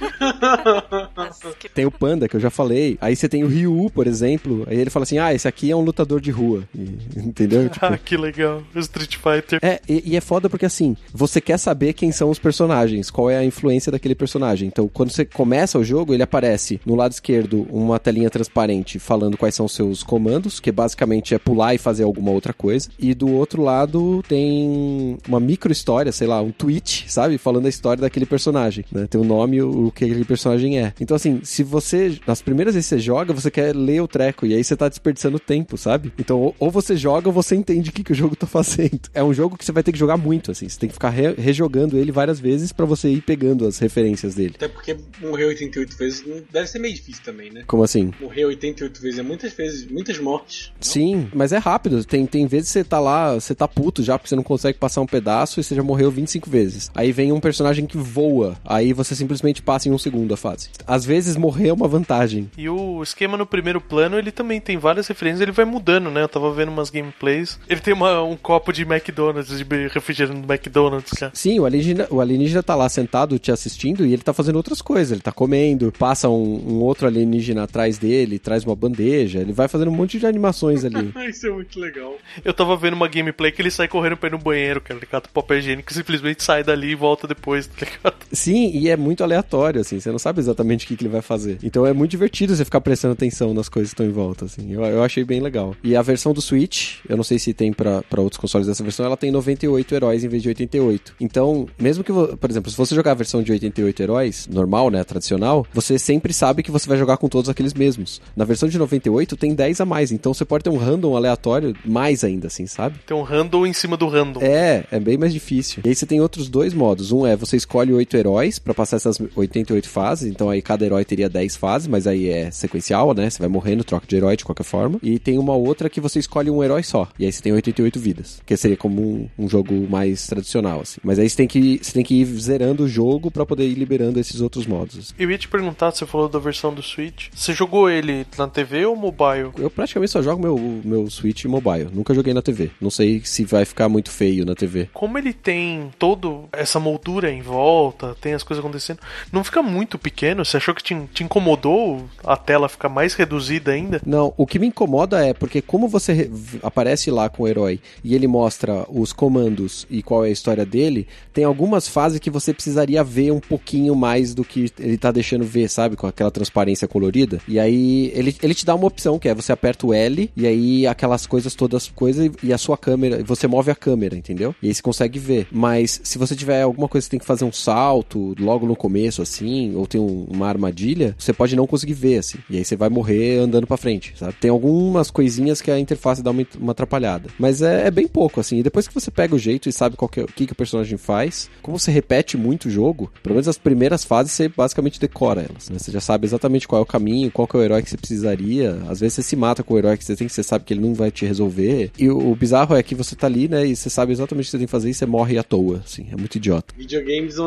Nossa, que Tem o Panda, que eu já falei. Aí você tem o Ryu, por exemplo. Aí ele fala assim: ah, esse aqui é um lutador de rua. E- entendeu? (laughs) Tipo, Ah, que legal. Street Fighter. É, e, e é foda porque assim, você quer saber quem são os personagens, qual é a influência daquele personagem. Então, quando você começa o jogo, ele aparece no lado esquerdo uma telinha transparente falando quais são os seus comandos, que basicamente é pular e fazer alguma outra coisa. E do outro lado tem uma micro história, sei lá, um tweet, sabe? Falando a história daquele personagem, né? Tem o nome e o, o que aquele personagem é. Então, assim, se você, nas primeiras vezes que você joga, você quer ler o treco, e aí você tá desperdiçando tempo, sabe? Então, ou, você joga ou você entende o que, que o jogo tá fazendo. É um jogo que você vai ter que jogar muito, assim. Você tem que ficar re- rejogando ele várias vezes pra você ir pegando as referências dele. Até porque morrer 88 vezes deve ser meio difícil também, né? Como assim? Morrer 88 vezes é muitas vezes, muitas mortes. Sim, mas é rápido. Tem, tem vezes que você tá lá, você tá puto já porque você não consegue passar um pedaço e você já morreu 25 vezes. Aí vem um personagem que voa, aí você simplesmente passa em um segundo a fase. Às vezes morrer é uma vantagem. E o esquema no primeiro plano, ele também tem várias referências, ele vai mudando, né? Eu tava vendo umas gameplays. Ele tem uma- um copo de McDonald's, de refrigerante do McDonald's, cara. Sim, o alienígena, o alienígena tá lá sentado te assistindo e ele tá fazendo outras coisas. Ele tá comendo, passa um, um outro alienígena atrás dele, traz uma bandeja, ele vai fazendo um monte de animações ali. (laughs) Isso é muito legal. Eu tava vendo uma gameplay que ele sai correndo pra ir no banheiro, cara. Ele cata o papel higiênico e simplesmente sai dali e volta depois, tá ligado? Sim, e é muito aleatório, assim, você não sabe exatamente o que, que ele vai fazer. Então é muito divertido você ficar prestando atenção nas coisas que estão em volta, assim. Eu, eu achei bem legal. E a versão do Switch, eu não sei se tem pra outros consoles dessa versão, ela tem 98 heróis em vez de 88. Então, mesmo que, por exemplo, se você jogar a versão de 88 heróis, normal, né, tradicional, você sempre sabe que você vai jogar com todos aqueles mesmos. Na versão de 98 tem 10 a mais, então você pode ter um random aleatório mais ainda, assim, sabe? Tem um random em cima do random. É, é bem mais difícil. E aí você tem outros dois modos. Um é você escolhe oito heróis pra passar essas 88 fases, então aí cada herói teria 10 fases, mas aí é sequencial, né? Você vai morrendo, troca de herói de qualquer forma. E tem uma outra que você escolhe um herói só. E aí você tem 88 vidas. Que seria como um, um jogo mais tradicional, assim. Mas aí você tem que, você tem que ir zerando o jogo pra poder ir liberando esses outros modos. assim. Eu ia te perguntar, você falou da versão do Switch. Você jogou ele na TV ou mobile? Eu praticamente só jogo meu, meu Switch mobile. Nunca joguei na TV. Não sei se vai ficar muito feio na TV. Como ele tem todo essa moldura em volta, tem as coisas acontecendo, não fica muito pequeno? Você achou que te, te incomodou a tela ficar mais reduzida ainda? Não, o que me incomoda é porque como você aparece lá com o herói e ele mostra os comandos e qual é a história dele, tem algumas fases que você precisaria ver um pouquinho mais do que ele tá deixando ver, sabe? Com aquela transparência colorida. E aí ele, ele te dá uma opção que é você aperta o L e aí aquelas coisas todas coisas e a sua câmera, você move a câmera, entendeu? E aí você consegue ver. Mas se você tiver alguma coisa que tem que fazer um salto logo no começo assim, ou tem um- uma armadilha, você pode não conseguir ver assim. E aí você vai morrer andando pra frente, sabe? Tem algumas coisinhas que a interface dá uma, uma atrapalhada. Mas é, é bem pouco assim. E depois que você pega o jeito e sabe qual que é- o que, que o personagem faz, como você repete muito o jogo, pelo menos as primeiras fases você basicamente decora elas, né? Você já sabe exatamente qual é o caminho, qual que é o herói que você precisaria. Às vezes você se mata com o herói que você tem, que você sabe que ele não vai te resolver. E o, o bizarro é que você tá ali, né? E você sabe exatamente o que você tem que fazer e você morre à toa, assim. É muito idiota. Videogames são,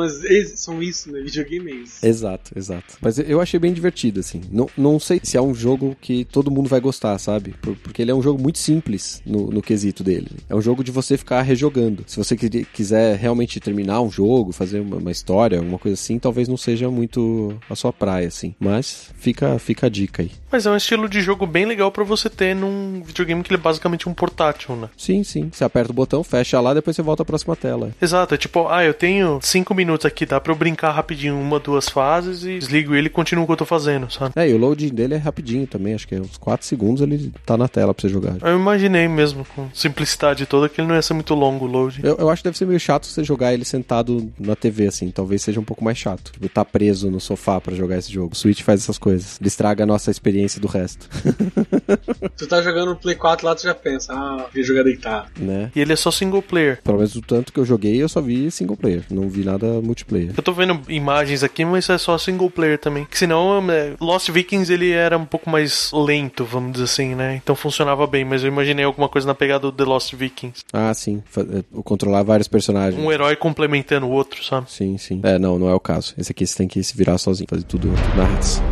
são isso, né? Videogame é isso. Exato, exato. Mas eu achei bem divertido, assim. Não, não sei se é um jogo que todo mundo vai gostar, sabe? Por- Porque ele é um jogo muito simples no, no quesito dele. É um jogo de você ficar rejogando. Se você quiser realmente terminar um jogo, fazer uma, uma história, alguma coisa assim, talvez não seja muito a sua praia, assim. Mas fica, fica a dica aí. Mas é um estilo de jogo bem legal pra você ter num videogame que ele é basicamente um portátil, né? Sim, sim. Você aperta o botão, fecha lá, depois você volta à próxima tela. Exato, é tipo, ah, eu tenho cinco minutos aqui, dá pra eu brincar rapidinho uma, duas fases e desligo ele e continuo o que eu tô fazendo, sabe? É, e o loading dele é rapidinho também, acho que é uns 4 segundos ele tá na tela pra você jogar. Eu imaginei mesmo, com simplicidade toda, que ele não ia ser muito longo o load. Eu, eu acho que deve ser meio chato você jogar ele sentado na TV, assim. Talvez seja um pouco mais chato. Tipo, tá preso no sofá pra jogar esse jogo. O Switch faz essas coisas. Ele estraga a nossa experiência do resto, (laughs) Tu tá jogando no Play 4 lá, tu já pensa, ah, queria jogar deitado. né? E ele é só single player. Pelo menos o tanto que eu joguei, eu só vi single player. Não vi nada multiplayer. Eu tô vendo imagens aqui, mas é só single player também. Que senão, é, Lost Vikings ele era um pouco mais lento, vamos dizer assim, né? Então funcionava bem, mas eu imaginei alguma coisa na pegada do The Lost Vikings. Ah, sim. É, Controlar vários personagens. Um herói complementando o outro, sabe? Sim, sim. É, não, não é o caso. Esse aqui você tem que se virar sozinho, fazer tudo na raça.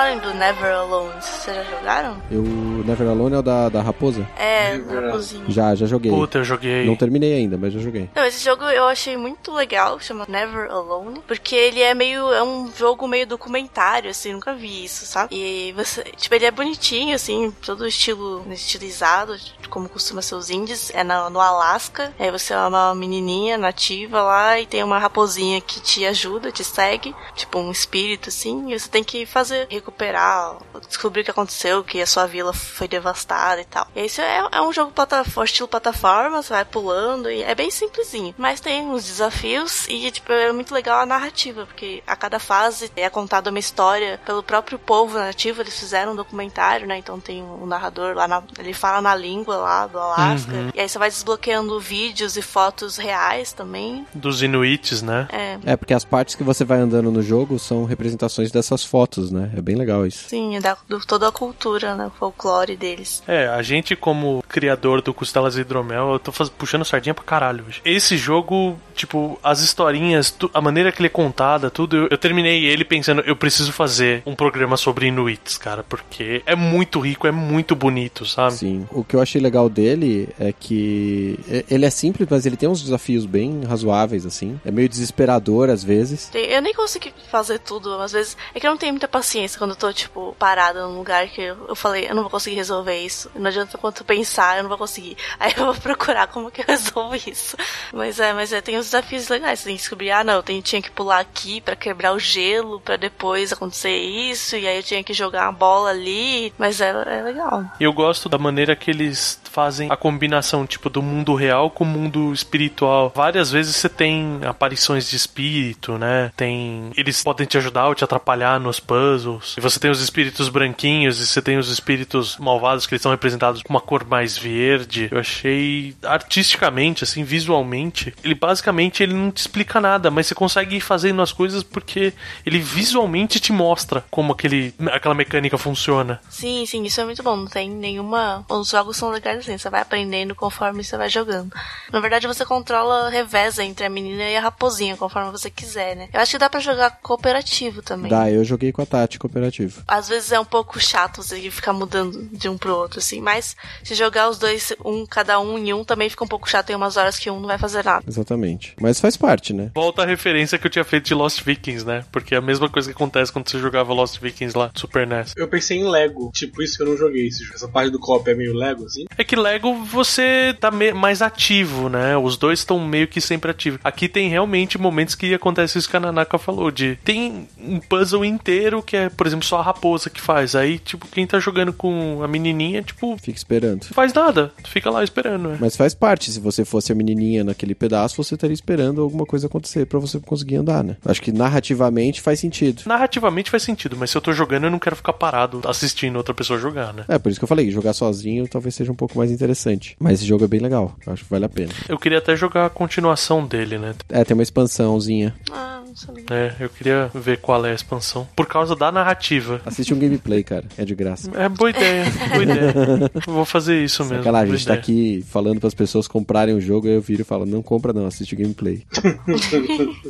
Falaram do Never Alone, vocês já jogaram? Eu, Never Alone é o da, da raposa? É, Never raposinho. Já, já joguei. Puta, eu joguei. Não terminei ainda, mas já joguei. Não, esse jogo eu achei muito legal, chama Never Alone, porque ele é meio, é um jogo meio documentário, assim, nunca vi isso, sabe? E você, tipo, ele é bonitinho, assim, todo estilo, estilizado, como costuma ser os indies, é na- no Alasca, aí você é uma menininha nativa lá e tem uma raposinha que te ajuda, te segue, tipo um espírito, assim, e você tem que fazer, recuperar, descobrir o que aconteceu, que a sua vila foi devastada e tal. E esse é, é um jogo plataforma, estilo plataforma, você vai pulando e é bem simplesinho. Mas tem uns desafios e, tipo, é muito legal a narrativa, porque a cada fase é contada uma história pelo próprio povo nativo, eles fizeram um documentário, né? Então tem um narrador lá, na- ele fala na língua lá do Alasca. E aí você vai desbloqueando vídeos e fotos reais também. Dos Inuits, né? É, É, porque as partes que você vai andando no jogo são representações dessas fotos, né? É bem legal isso. sim, é da, do, toda a cultura, né? Folclore lore deles. É, a gente como criador do Costelas e Hidromel, eu tô faz... puxando sardinha pra caralho hoje. Esse jogo, tipo, as historinhas, tu... a maneira que ele é contada, tudo, eu, eu terminei ele pensando, eu preciso fazer um programa sobre Inuits, cara, porque é muito rico, é muito bonito, sabe? Sim. O que eu achei legal dele é que ele é simples, mas ele tem uns desafios bem razoáveis, assim. É meio desesperador às vezes. Eu nem consegui fazer tudo, às vezes. É que eu não tenho muita paciência quando eu tô, tipo, parada num lugar que eu, eu falei, eu não vou conseguir resolver isso. Não adianta quanto pensar, eu não vou conseguir. (laughs) Aí eu vou procurar como que eu resolvo isso. Mas é, mas é, tem uns desafios legais. Você tem que descobrir, ah, não, eu tinha que pular aqui pra quebrar o gelo, pra depois acontecer isso, e aí eu tinha que jogar uma bola ali. Mas é, é legal. Eu gosto da maneira que eles fazem a combinação, tipo, do mundo real com o mundo espiritual. Várias vezes você tem aparições de espírito, né? Tem. Eles podem te ajudar ou te atrapalhar nos puzzles. E você tem os espíritos branquinhos e você tem os espíritos malvados que eles são representados com uma cor mais verde. Eu achei artisticamente, assim, visualmente, ele basicamente ele não te explica nada, mas você consegue ir fazendo as coisas porque ele visualmente te mostra como aquele, aquela mecânica funciona. Sim, sim, isso é muito bom. Não tem nenhuma. Os jogos são legais assim, você vai aprendendo conforme você vai jogando. Na verdade, você controla, reveza entre a menina e a raposinha, conforme você quiser, né? Eu acho que dá pra jogar cooperativo também. Dá, eu joguei com a Tati cooperativo. Às vezes é um pouco chato você ficar mudando de um pro outro, assim, mas se jogar os dois, um cada um em um, também fica um pouco chato. Tem umas horas que um não vai fazer nada. Exatamente. Mas faz parte, né? Volta a referência que eu tinha feito de Lost Vikings, né? Porque é a mesma coisa que acontece quando você jogava Lost Vikings lá, Super NES. Eu pensei em Lego, tipo isso que eu não joguei. Essa parte do copo é meio Lego, assim. É que Lego você tá mais ativo, né? Os dois estão meio que sempre ativos. Aqui tem realmente momentos que acontece isso que a Nanaka falou, de tem um puzzle inteiro que é, por exemplo, só a raposa que faz. Aí, tipo, quem tá jogando com a menininha, tipo, Fica esperando. não faz nada. Fica lá esperando, né? Mas faz parte. Se você fosse a menininha naquele pedaço, você estaria esperando alguma coisa acontecer pra você conseguir andar, né? Acho que narrativamente faz sentido. Narrativamente faz sentido, mas se eu tô jogando, eu não quero ficar parado assistindo outra pessoa jogar, né? É, por isso que eu falei, jogar sozinho talvez seja um pouco mais interessante. Mas esse jogo é bem legal. Acho que vale a pena. Eu queria até jogar a continuação dele, né? É, tem uma expansãozinha. Ah, não sabia. É, eu queria ver qual é a expansão. Por causa da narrativa. Assiste um gameplay, cara. É de graça. É boa ideia, boa ideia. (laughs) Vou fazer isso mesmo. Sacanagem, a gente tá ideia. aqui falando pras pessoas comprarem o jogo, aí eu viro e falo, não compra não, assiste o gameplay. (laughs)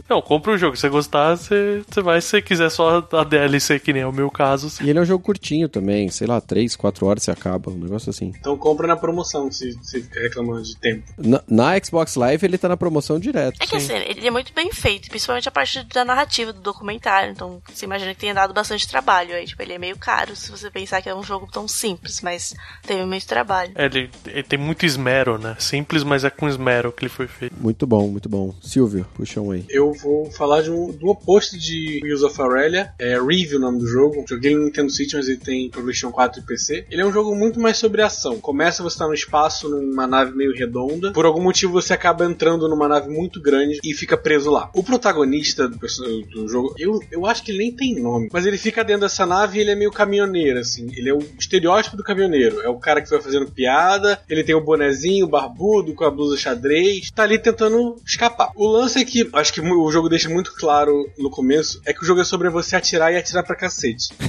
Não, compra o jogo. Se você gostar, você, você vai. Se você quiser só a DLC, que nem é o meu caso. E ele é um jogo curtinho também, sei lá, 3, 4 horas você acaba, um negócio assim. Então compra na promoção, se se ficar reclamando de tempo. Na, na Xbox Live ele tá na promoção direto. É que assim, ele é muito bem feito, principalmente a parte da narrativa do documentário. Então, você imagina que tenha dado bastante trabalho aí. Tipo, ele é meio caro se você pensar que é um jogo tão simples, mas teve muito trabalho. É, ele, ele tem muito esmero, né? Simples, mas é com esmero que ele foi feito. Muito bom, muito bom. Silvio, puxa um aí. Eu vou falar de um, do oposto de Wheels of Aurelia, é Review o nome do jogo. Joguei no Nintendo Switch, mas ele tem PlayStation 4 e PC. Ele é um jogo muito mais sobre ação. Começa você tá no espaço, numa nave meio redonda. Por algum motivo você acaba entrando numa nave muito grande e fica preso lá. O protagonista do, perso- do jogo, eu, eu acho que ele nem tem nome, mas ele fica dentro dessa nave e ele é meio caminhoneiro, assim. Ele é o estereótipo do caminhoneiro. É o cara que vai fazendo piada, ele tem o bonezinho, barbudo, com a blusa xadrez, tá ali tentando escapar. O lance é que, acho que o jogo deixa muito claro no começo, é que o jogo é sobre você atirar e atirar pra cacete. (laughs)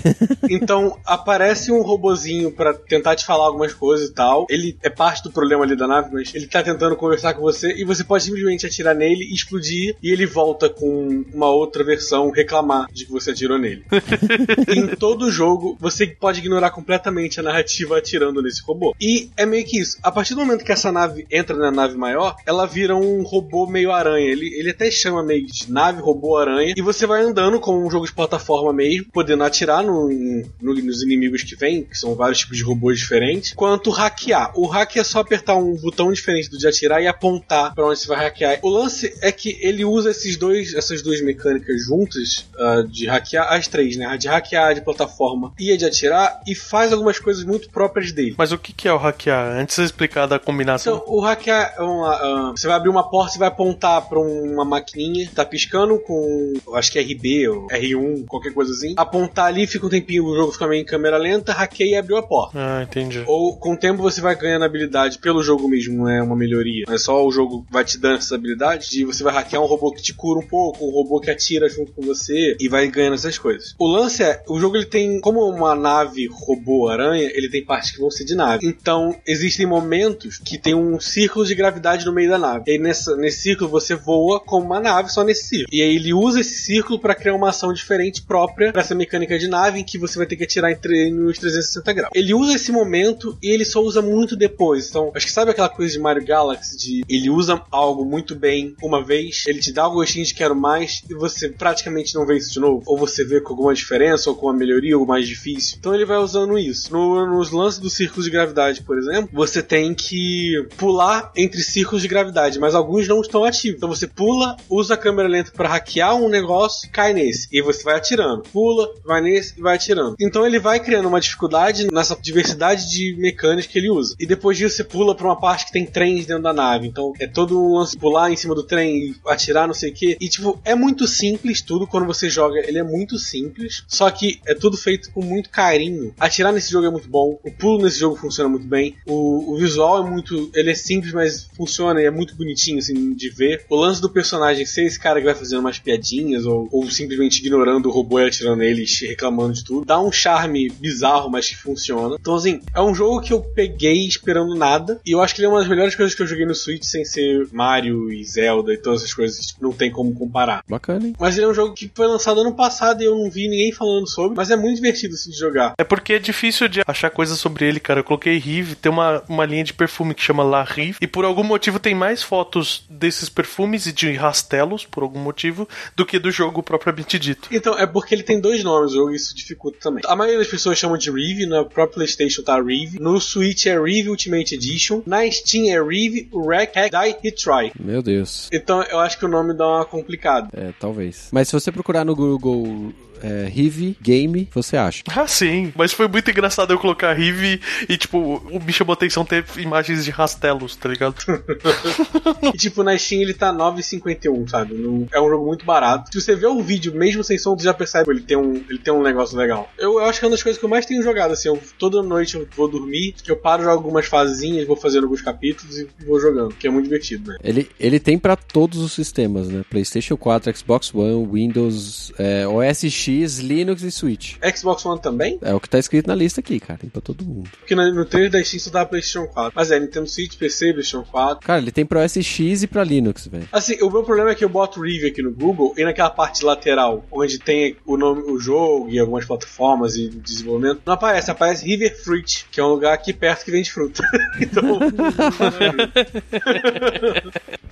Então, aparece um robozinho pra tentar te falar algumas coisas e tal. Ele é parte do problema ali da nave, mas ele tá tentando conversar com você e você pode simplesmente atirar nele, explodir e ele volta com uma outra versão reclamar de que você atirou nele. (laughs) em todo o jogo, você pode ignorar completamente a narrativa atirando nesse robô. E é meio que isso. A partir do momento que essa nave entra na nave maior, ela vira um robô meio aranha. Ele, ele até chama meio de nave, robô, aranha. E você vai andando como um jogo de plataforma mesmo, podendo atirar no, no- nos inimigos que vem, que são vários tipos de robôs diferentes, quanto hackear. O hack é só apertar um botão diferente do de atirar e apontar pra onde você vai hackear. O lance é que ele usa esses dois, essas duas mecânicas juntas, ah, de hackear, as três, né? A de hackear, a de plataforma e a de atirar, e faz algumas coisas muito próprias dele. Mas o que, é o hackear? Antes de explicar da combinação. Então, o hackear é uma. ah, você vai abrir uma porta e vai apontar pra uma maquininha, tá piscando com. acho que é RB ou R1, qualquer coisa assim. Apontar ali, fica um tempinho, o jogo fica meio em câmera lenta, hackeia e abriu a porta. Ah, entendi. Ou com o tempo você vai ganhando habilidade pelo jogo mesmo, não é uma melhoria. Não é só o jogo vai te dando essa habilidade de você vai hackear um robô que te cura um pouco, um robô que atira junto com você e vai ganhando essas coisas. O lance é, o jogo ele tem, como uma nave robô aranha, ele tem partes que vão ser de nave. Então, existem momentos que tem um círculo de gravidade no meio da nave. E aí nessa, nesse círculo você voa como uma nave só nesse círculo. E aí ele usa esse círculo para criar uma ação diferente própria para essa mecânica de nave em que você vai ter que atirar entre, nos 360 graus. Ele usa esse momento e ele só usa muito depois. Então, acho que sabe aquela coisa de Mario Galaxy de ele usa algo muito bem uma vez, ele te dá o gostinho de quero mais e você praticamente não vê isso de novo. Ou você vê com alguma diferença ou com uma melhoria ou mais difícil. Então ele vai usando isso. No, nos lances do círculo de gravidade, por exemplo, você tem que pular entre círculos de gravidade, mas alguns não estão ativos. Então você pula, usa a câmera lenta para hackear um negócio, cai nesse. E você vai atirando. Pula, vai nesse e vai atirando. Então ele vai criando uma dificuldade nessa diversidade de mecânicas que ele usa. E depois disso você pula para uma parte que tem trens dentro da nave. Então é todo um lance pular em cima do trem e atirar, não sei o que. E tipo, é muito simples tudo quando você joga. Ele é muito simples. Só que é tudo feito com muito carinho. Atirar nesse jogo é muito bom. O pulo nesse jogo funciona muito bem. O, o visual é muito. Ele é simples, mas funciona e é muito bonitinho assim de ver. O lance do personagem ser esse cara que vai fazendo umas piadinhas ou, ou simplesmente ignorando o robô e atirando nele e reclamando de tudo. Dá um charme bizarro, mas que funciona. Então, assim, é um jogo que eu peguei esperando nada. E eu acho que ele é uma das melhores coisas que eu joguei no Switch sem ser Mario e Zelda e todas essas coisas. Tipo, não tem como comparar. Bacana, hein? Mas ele é um jogo que foi lançado ano passado e eu não vi ninguém falando sobre. Mas é muito divertido assim, de jogar. É porque é difícil de achar coisas sobre ele, cara. Eu coloquei Rive, tem uma, uma linha de perfume que chama La Rive. E por algum motivo tem mais fotos desses perfumes e de rastelos, por algum motivo, do que do jogo propriamente dito. Então, é porque ele tem dois nomes, o jogo, isso dificulta também. A maioria das pessoas chamam de Rive, no próprio PlayStation tá Rive. No Switch é Rive Ultimate Edition. Na Steam é Rive Wreck, Hack, Die e Try. Meu Deus. Então, eu acho que o nome dá uma complicada. É, talvez. Mas se você procurar no Google é, Rive Game, você acha. Ah, sim. Mas foi muito engraçado eu colocar Rive e, tipo, o me chamou a atenção ter imagens de rastelos, tá ligado? (laughs) E tipo, na Steam ele tá 9,51, sabe? Não- é um jogo muito barato. Se você vê o vídeo, mesmo sem som, tu já percebe que ele tem um, ele tem um negócio legal. Eu, eu acho que é uma das coisas que eu mais tenho jogado, assim. Eu, toda noite eu vou dormir, eu paro, jogo algumas fasezinhas, vou fazendo alguns capítulos e vou jogando, que é muito divertido, né? Ele, ele tem pra todos os sistemas, né? PlayStation 4, Xbox One, Windows, é, OS X, Linux e Switch. Xbox One também? É o que tá escrito na lista aqui, cara. Tem pra todo mundo. Porque no, no trailer da Steam só dá PlayStation 4. Mas é, Nintendo Switch, PC, PlayStation 4. Cara, ele tem pra OS X e pra Linux, velho. Assim, o meu problema é que eu boto review aqui no Google e naquela parte lateral, onde tem o nome, o jogo e algumas plataformas e desenvolvimento, não aparece, aparece River Fruit, que é um lugar aqui perto que vende fruta. (laughs) então, (laughs)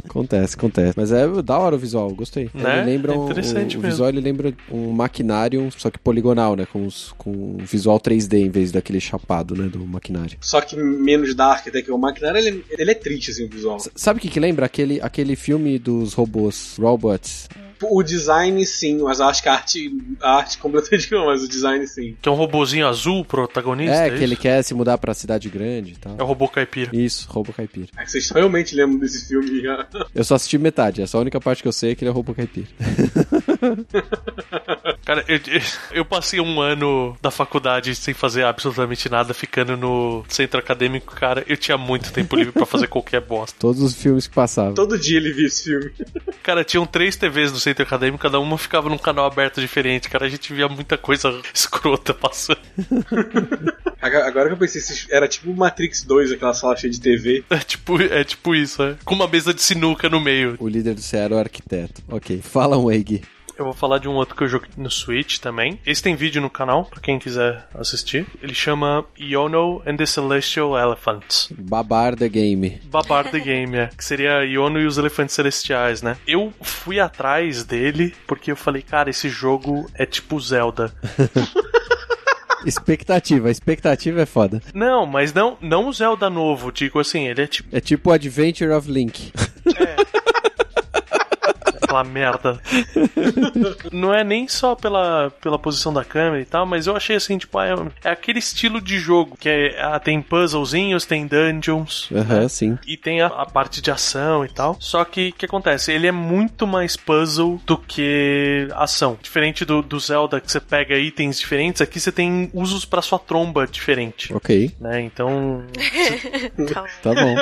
Acontece, acontece. Mas é da hora o visual, gostei. Né? Ele lembra É um, interessante o, o mesmo. visual ele lembra um maquinário, só que poligonal, né? Com, os, com visual 3D em vez daquele chapado, né? Do maquinário. só que menos dark até que o maquinário, ele, ele é triste, assim, o visual. S- Sabe o que que lembra? Aquele, aquele filme dos robôs, Robots. O design, sim, mas eu acho que a arte, a arte completamente não, mas o design, sim. Que é um robozinho azul protagonista. É, isso? que ele quer se mudar pra cidade grande e tal. É o robô caipira. Isso, Robô Caipira. É que vocês realmente lembram desse filme. Eu só assisti metade, essa é a única parte que eu sei é que ele é Robô Caipira. (laughs) (laughs) Cara, eu, eu passei um ano da faculdade sem fazer absolutamente nada, ficando no centro acadêmico, cara. Eu tinha muito tempo livre pra fazer qualquer bosta. (laughs) Todos os filmes que passavam. Todo dia ele via esse filme. (laughs) Cara, tinham três TVs no centro acadêmico, cada uma ficava num canal aberto diferente. Cara, a gente via muita coisa escrota passando. Agora que eu pensei, era tipo Matrix 2, aquela sala cheia de TV. É tipo, é tipo isso, é. Com uma mesa de sinuca no meio. O líder do CE era o arquiteto. Ok, fala um Eig. Eu vou falar de um outro que eu joguei no Switch também. Esse tem vídeo no canal, pra quem quiser assistir. Ele chama Iono and the Celestial Elephants. Babar the Game. Babar the Game, é. Que seria Iono e os Elefantes Celestiais, né? Eu fui atrás dele porque eu falei, cara, esse jogo é tipo Zelda. (laughs) Expectativa, expectativa é foda. Não, mas não, não o Zelda novo, digo assim, ele é tipo É tipo Adventure of Link. Aquela merda. (laughs) Não é nem só pela, pela posição da câmera e tal, mas eu achei assim, tipo, é, é aquele estilo de jogo que é, ah, tem puzzlezinhos, tem dungeons. Aham, sim. E tem a, a parte de ação e tal. Só que o que acontece? Ele é muito mais puzzle do que ação. Diferente do, do Zelda, que você pega itens diferentes, aqui você tem usos pra sua tromba diferente. Ok, Né? Então, (laughs) tá bom.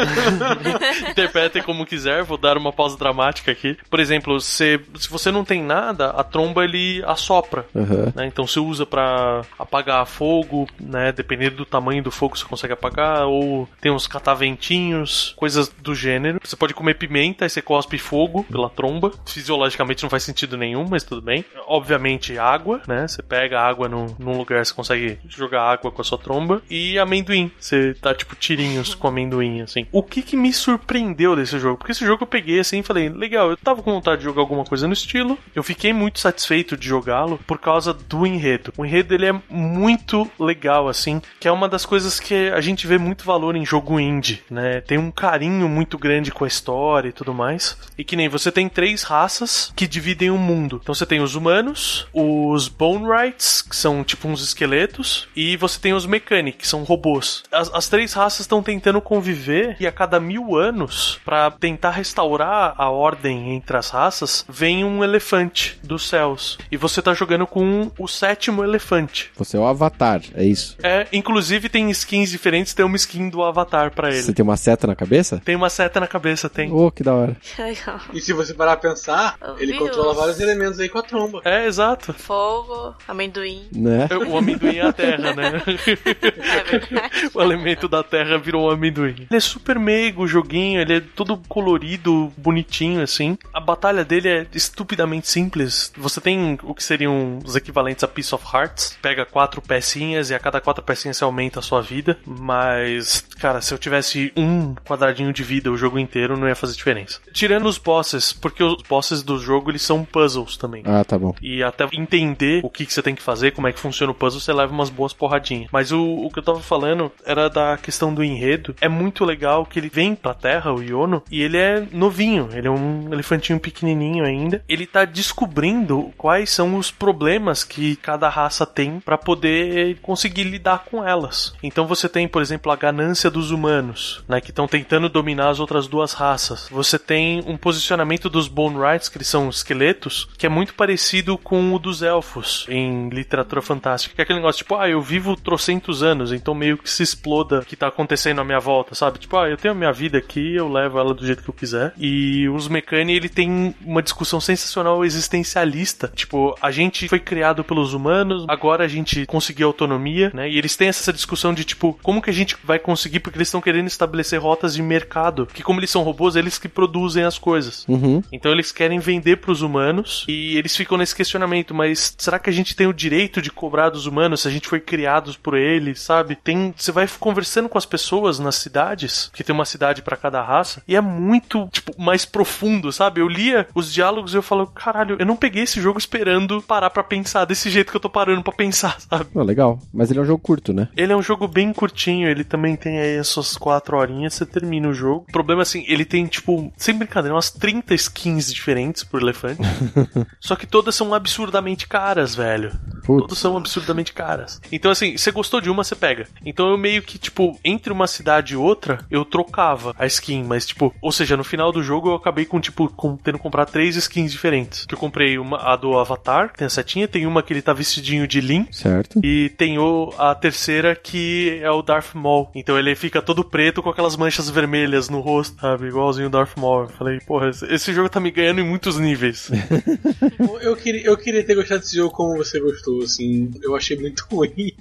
(laughs) interpretem como quiser, vou dar uma pausa dramática aqui. Por exemplo, você, se você não tem nada, a tromba ele assopra. Aham. né? Então você usa pra apagar fogo, né? Dependendo do tamanho do fogo você consegue apagar, ou tem uns cataventinhos, coisas do gênero. Você pode comer pimenta e você cospe fogo pela tromba. Fisiologicamente não faz sentido nenhum, mas tudo bem. Obviamente água, né? Você pega água num, num lugar, você consegue jogar água com a sua tromba. E amendoim. Você dá tipo tirinhos com amendoim, assim. O que que me surpreendeu desse jogo? Porque esse jogo eu peguei assim e falei, legal, eu tava com vontade de jogar alguma coisa no estilo. Eu fiquei muito satisfeito de jogá-lo por causa do enredo. O enredo ele é muito legal, assim, que é uma das coisas que a gente vê muito valor em jogo indie, né? Tem um carinho muito grande com a história e tudo mais. E que nem você tem três raças que dividem o mundo. Então você tem os humanos, os Bone Rights, que são tipo uns esqueletos, e você tem os Mechanic, que são robôs. As, as três raças estão tentando conviver e a cada mil anos, pra tentar restaurar a ordem entre as raças, vem um elefante dos céus. E você tá jogando com o sétimo elefante. Você é o avatar, é isso. É, inclusive tem skins diferentes, tem uma skin do avatar pra ele. Você tem uma seta na cabeça? Tem uma seta na cabeça, tem. Oh, que da hora. Que legal. E se você parar a pensar, ele Viu? controla vários elementos aí com a tromba. É, exato. Fogo, amendoim. Né? O amendoim é a terra, né? (laughs) É o elemento da terra virou um amendoim. Ele é super meigo o joguinho, ele é todo colorido, bonitinho, assim. A batalha dele é estupidamente simples. Você tem o que seriam os equivalentes a Piece of Hearts. Pega quatro pecinhas e a cada quatro pecinhas você aumenta a sua vida. Mas, cara, se eu tivesse um quadradinho de vida o jogo inteiro, não ia fazer diferença. Tirando os bosses, porque os bosses do jogo eles são puzzles também. Ah, tá bom. E até entender o que, que você tem que fazer, como é que funciona o puzzle, você leva umas boas porradinhas. Mas o, o que eu tava falando era da questão do enredo. É muito legal que ele vem pra Terra, o Yono, e ele é novinho. Ele é um elefantinho pequenininho ainda. Ele tá descobrindo quais são os problemas que cada raça tem pra poder conseguir lidar com elas. Então você tem, por exemplo, a ganância dos humanos, né, que estão tentando dominar as outras duas raças. Você tem um posicionamento dos Bone Rights, que são esqueletos, que é muito parecido com o dos elfos em literatura fantástica. Que é aquele negócio tipo, ah, eu vivo trocentos anos, então meio que se exploda o que tá acontecendo à minha volta, sabe? Tipo, ah, eu tenho a minha vida aqui, eu levo ela do jeito que eu quiser. E os Mecani, ele tem uma discussão sensacional existencialista. Tipo, a gente foi criado pelos humanos, agora a gente conseguiu autonomia, né? E eles têm essa discussão de tipo, como que a gente vai conseguir? Porque eles estão querendo estabelecer rotas de mercado. Que como eles são robôs, eles que produzem as coisas. Uhum. Então eles querem vender pros humanos e eles ficam nesse questionamento, mas será que a gente tem o direito de cobrar dos humanos se a gente foi criados por eles, sabe? Tem, você vai conversando com as pessoas nas cidades, que tem uma cidade pra cada raça, e é muito, tipo, mais profundo, sabe? Eu lia os diálogos eu falo, caralho, eu não peguei esse jogo esperando parar pra pensar desse jeito que eu tô parando pra pensar, (laughs) sabe? Oh, legal. Mas ele é um jogo curto, né? Ele é um jogo bem curtinho, ele também tem aí as suas quatro horinhas, você termina o jogo. O problema é assim, ele tem, tipo, sem brincadeira, umas 30 skins diferentes por elefante. (laughs) Só que todas são absurdamente caras, velho. Putz. Todas são absurdamente caras. Então, assim, você gostou de uma, você pega. Então eu meio que, tipo, entre uma cidade e outra, eu trocava a skin, mas, tipo, ou seja, no final do jogo eu acabei com, tipo, com, tendo que comprar três skins diferentes. Que eu comprei uma, a do Avatar, que tem a setinha, tem uma que ele tá vestidinho de Lin, Certo. e tem o, a terceira que é o Darth Maul. Então ele fica todo preto com aquelas manchas vermelhas no rosto, sabe? Igualzinho o Darth Maul. Eu falei, porra, esse, esse jogo tá me ganhando em muitos níveis. (laughs) Eu queria, eu queria ter gostado desse jogo como você gostou, assim. Eu achei muito (laughs) ruim.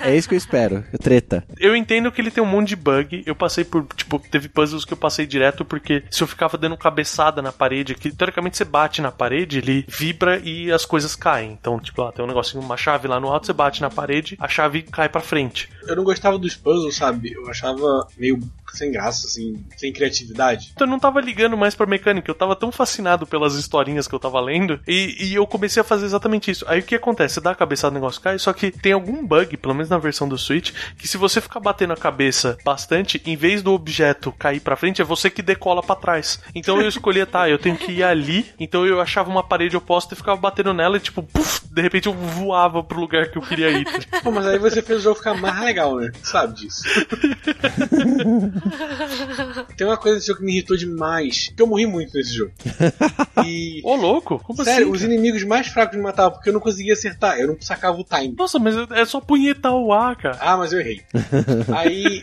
É isso que eu espero. Treta. eu entendo que ele tem um monte de bug. Eu passei por, tipo, teve puzzles que eu passei direto porque se eu ficava dando cabeçada na parede, que teoricamente você bate na parede, ele vibra e as coisas caem. Então, tipo, lá tem um negocinho, uma chave lá no alto, você bate na parede, a chave cai pra frente. Eu não gostava dos puzzles, sabe? Eu achava meio sem graça, assim, sem criatividade. Então eu não tava ligando mais pra mecânica, eu tava tão fascinado pelas historinhas que eu tava lendo, e, e eu comecei a fazer exatamente isso. Aí o que acontece? Você dá a cabeçada, o negócio cai, só que tem algum bug, pelo menos na versão do Switch, que se você ficar batendo a cabeça bastante, em vez do objeto cair pra frente, é você que decola pra trás. Então eu escolhia, tá, eu tenho que ir ali, então eu achava uma parede oposta e ficava batendo nela e tipo, puf, de repente eu voava pro lugar que eu queria ir. Pô, mas aí você fez o jogo ficar mais legal, né? Sabe disso. (laughs) (laughs) Tem uma coisa nesse jogo que me irritou demais. Que eu morri muito nesse jogo. (laughs) E. Ô, louco? Como Sério, assim? os cara? inimigos mais fracos me matavam porque eu não conseguia acertar, eu não sacava o time. Nossa, mas é só punhetar o ar, cara. Ah, mas eu errei. (laughs) Aí.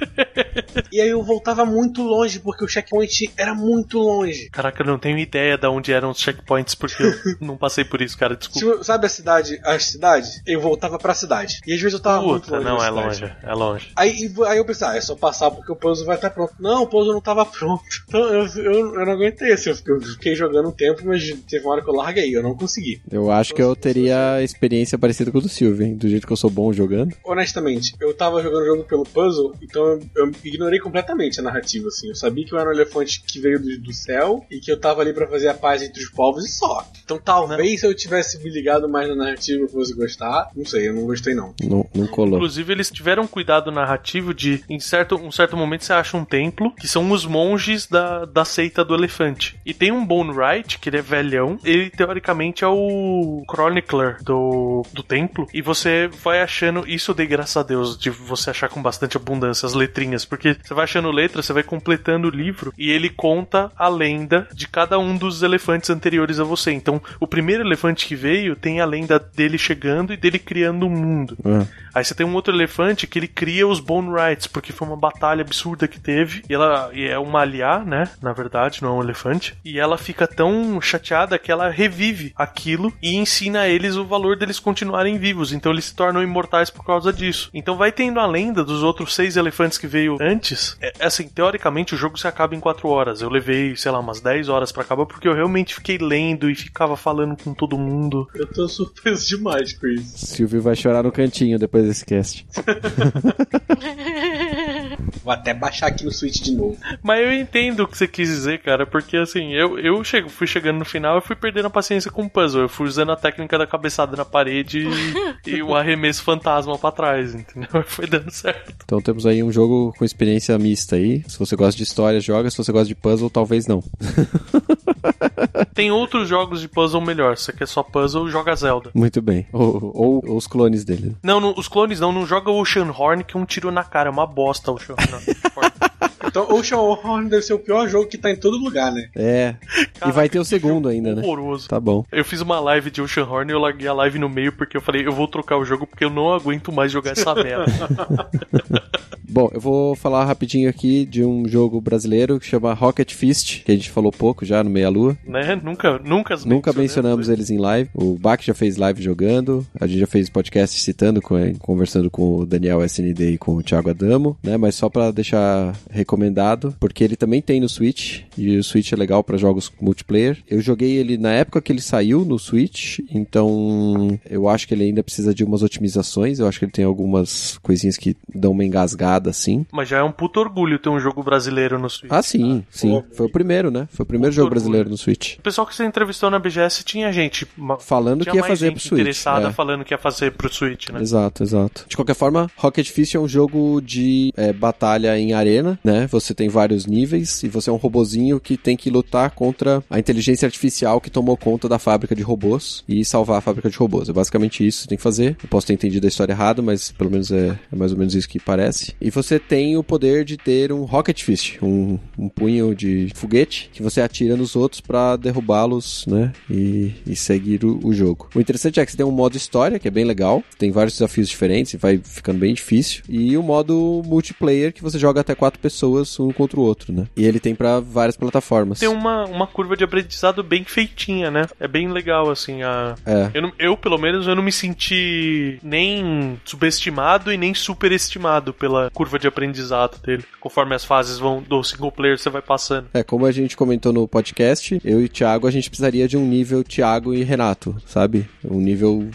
e aí eu voltava muito longe, porque o checkpoint era muito longe. Caraca, eu não tenho ideia de onde eram os checkpoints, porque eu não passei por isso, cara. Desculpa. Tipo, sabe a cidade, as cidades? Eu voltava pra cidade. E às vezes eu tava muito Puta, longe. não, é cidade. longe, é longe. Aí, aí eu pensei, ah, é só passar porque o puzzle vai estar pronto. Não, o puzzle não tava pronto. (laughs) Então eu, eu, eu não aguentei assim. Eu fiquei, jogando um tempo, mas teve uma hora que eu larguei, eu não consegui. Eu acho que eu teria a experiência parecida com a do Silvio, hein? Do jeito que eu sou bom jogando. Honestamente, eu tava jogando o jogo pelo puzzle, então eu, eu ignorei completamente a narrativa, assim. Eu sabia que eu era um elefante que veio do, do céu e que eu tava ali pra fazer a paz entre os povos e só. Então talvez se eu tivesse me ligado mais na narrativa eu fosse gostar. Não sei, eu não gostei não. Não, não colou. Inclusive, eles tiveram cuidado narrativo de, em certo, um certo momento, você acha um templo, que são os monges da, da seita do elefante. E tem um Bone Wright, que ele é velhão, ele teoricamente é o chronicler do, do templo, e você vai achando, isso eu dei graças a Deus, de você achar com bastante abundância as letrinhas, porque você vai achando letras, você vai completando o livro, e ele conta a lenda de cada um dos elefantes anteriores a você. Então, o primeiro elefante que veio tem a lenda dele chegando e dele criando um mundo. Ah, Aí você tem um outro elefante que ele cria os Bone Rights, porque foi uma batalha absurda que teve. E ela e é uma aliá, né? Na verdade, não é um elefante. E ela fica tão chateada que ela revive aquilo e ensina a eles o valor deles continuarem vivos. Então eles se tornam imortais por causa disso. Então vai tendo a lenda dos outros seis elefantes que veio antes. É, assim, teoricamente o jogo se acaba em quatro horas. Eu levei, sei lá, umas 10 horas pra acabar porque eu realmente fiquei lendo e ficava falando com todo mundo. Eu tô surpreso demais com isso. Silvio vai chorar no cantinho depois desse cast. (laughs) Vou até baixar aqui no Switch de novo. Mas eu entendo o que você quis dizer, cara, porque assim, eu, eu chego, fui chegando no final e fui perdendo a paciência com o puzzle. Eu fui usando a técnica da cabeçada na parede e, e o arremesso fantasma pra trás, entendeu? (laughs) Foi dando certo. Então temos aí um jogo com experiência mista aí. Se você gosta de história, joga. Se você gosta de puzzle, talvez não. (laughs) (laughs) Tem outros jogos de puzzle melhor. Se você quer só puzzle, joga Zelda. Muito bem. Ou, ou- ou os clones dele. Não, não, os clones não, não joga Ocean Horn, que é um tiro na cara, é uma bosta Ocean Horn. (laughs) Então, Ocean Horn deve ser o pior jogo que tá em todo lugar, né? É. e vai ter o segundo ainda, né? Horroroso. Tá bom. Eu fiz uma live de Ocean Horn e eu larguei a live no meio porque eu falei, eu vou trocar o jogo porque eu não aguento mais jogar essa (laughs) merda. Bom, eu vou falar rapidinho aqui de um jogo brasileiro que chama Rocket Fist, que a gente falou pouco já no Meia Lua. né? Nunca, nunca, Nunca mencionamos eles em live. O Bach já fez live jogando. A gente já fez podcast citando, com, conversando com o Daniel SND e com o Thiago Adamo, né? Mas só pra deixar recomendado, porque ele também tem no Switch e o Switch é legal pra jogos multiplayer. Eu joguei ele na época que ele saiu no Switch, então eu acho que ele ainda precisa de umas otimizações. Eu acho que ele tem algumas coisinhas que dão uma engasgada assim. Mas já é um puto orgulho ter um jogo brasileiro no Switch. Ah, sim, sim. Foi o primeiro, né? Foi o primeiro jogo orgulho. brasileiro no Switch. O pessoal que você entrevistou na BGS tinha gente Falando tinha que ia mais fazer gente pro Switch. interessada é. falando que ia fazer pro Switch, né? Exato, exato. De qualquer forma, Rocket Fist é um jogo de é, batalha em arena, né? Você tem vários níveis e você é um robozinho que tem que lutar contra a inteligência artificial que tomou conta da fábrica de robôs e salvar a fábrica de robôs. É basicamente isso que você tem que fazer. Eu posso ter entendido a história errada, mas pelo menos é, é mais ou menos isso que parece. E você tem o poder de ter um Rocket Fist, um, um punho de foguete que você atira nos outros pra derrubá-los, né? E, e seguir o, o jogo. O interessante é que você tem um modo história, que é bem legal. Tem vários desafios diferentes e vai ficando bem difícil. E o modo multiplayer, que você joga até quatro pessoas, um contra o outro, né? E ele tem pra várias plataformas. Tem uma, uma curva de aprendizado bem feitinha, né? É bem legal, assim, a... É. Eu, eu, pelo menos, eu não me senti nem subestimado e nem superestimado pela curva de aprendizado dele. Conforme as fases vão do single player, você vai passando. É, como a gente comentou no podcast, eu e o Thiago, a gente precisaria de um nível Thiago e Renato, sabe? Um nível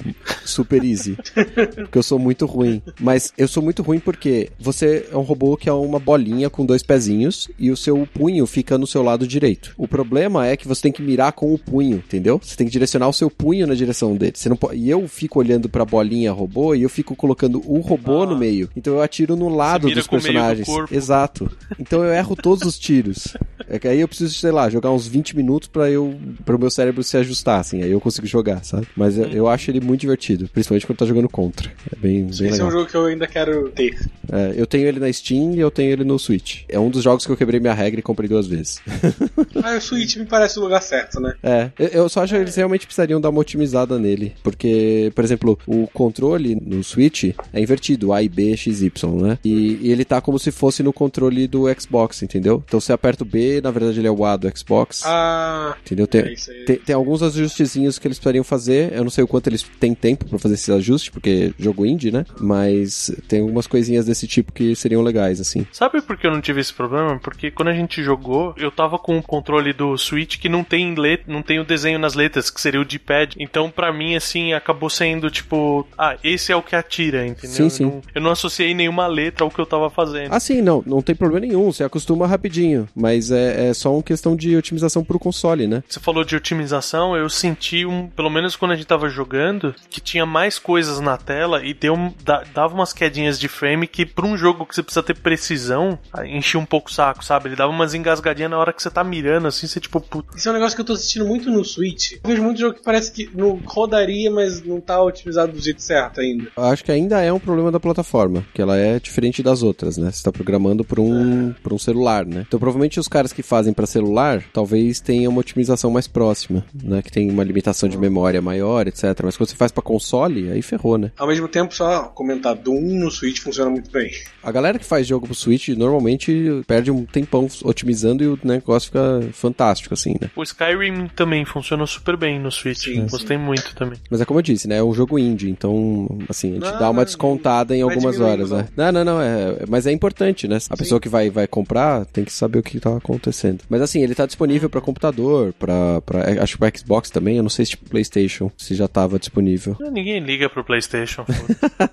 super easy. (laughs) porque eu sou muito ruim. Mas eu sou muito ruim porque você é um robô que é uma bolinha com dois pezinhos e o seu punho fica no seu lado direito. O problema é que você tem que mirar com o punho, entendeu? Você tem que direcionar o seu punho na direção dele. Você não pode... E eu fico olhando pra bolinha robô e eu fico colocando o robô Ah. no meio. Então eu atiro no lado mira dos do personagens. corpo. Exato. Então eu erro todos os tiros. É que aí eu preciso, sei lá, jogar uns 20 minutos pra eu para o meu cérebro se ajustar, assim, aí eu consigo jogar, sabe? Mas eu, eu acho ele muito divertido, principalmente quando tá jogando contra. É bem, bem Esse legal. é um jogo que eu ainda quero ter. É, eu tenho ele na Steam e eu tenho ele no Switch. É um dos jogos que eu quebrei minha regra e comprei duas vezes. (laughs) Ah, o Switch me parece o lugar certo, né? É, eu- eu só acho que eles realmente precisariam dar uma otimizada nele. Porque, por exemplo, o controle no Switch é invertido, A e B, X, Y, né? E, e ele tá como se fosse no controle do Xbox, entendeu? Então você aperta o B, na verdade ele é o A do Xbox. Ah, Entendeu? Tem, é isso aí. tem, tem alguns ajustezinhos que eles precisariam fazer. Eu não sei o quanto eles têm tempo pra fazer esses ajustes, porque jogo indie, né? Mas tem algumas coisinhas desse tipo que seriam legais, assim. Sabe por que eu não tive esse problema? Porque quando a gente jogou, eu tava com o controle do Switch que não tem let não tem o desenho nas letras, que seria o D-pad. Então, pra mim, assim, acabou sendo tipo, ah, esse é o que atira, entendeu? Sim, sim. Eu, não, eu não associei nenhuma letra ao que eu tava fazendo. Ah, sim, não, não tem problema nenhum, você acostuma rapidinho. Mas é, é só uma questão de otimização pro console, né? Você falou de otimização, eu senti um, pelo menos quando a gente tava jogando, que tinha mais coisas na tela e deu, da- dava umas quedinhas de frame que pra um jogo que você precisa ter precisão, enchia um pouco o saco, sabe? Ele dava umas engasgadinhas na hora que você tá mirando, assim, você tipo, puta. Isso é um negócio que eu tô assistindo muito no Switch. Eu vejo muito jogo que parece que não rodaria, mas não tá otimizado do jeito certo ainda. Eu acho que ainda é um problema da plataforma, que ela é diferente das outras, né? Você tá programando por um, por um celular, né? Então provavelmente os caras que fazem pra celular, talvez tenham uma otimização mais próxima, né? Que tem uma limitação de memória maior, etc. Mas quando você faz pra console, aí ferrou, né? Ao mesmo tempo, só comentar, Doom no Switch funciona muito bem. A galera que faz jogo pro Switch normalmente perde um tempão otimizando e o negócio fica fantástico, assim, né? O Skyrim também funcionou super bem no Switch. Sim, Gostei muito também. Mas é como eu disse, né? É um jogo indie, então, assim, a gente Não, dá uma descontada em algumas horas, né? Não, não, não, é, mas é importante, né? A pessoa que vai, vai comprar tem que saber o que tá acontecendo. Mas assim, ele tá disponível pra computador, pra, pra é, acho que pra Xbox também, eu não sei se tipo PlayStation, se já tava disponível. (laughs) Ninguém liga pro PlayStation.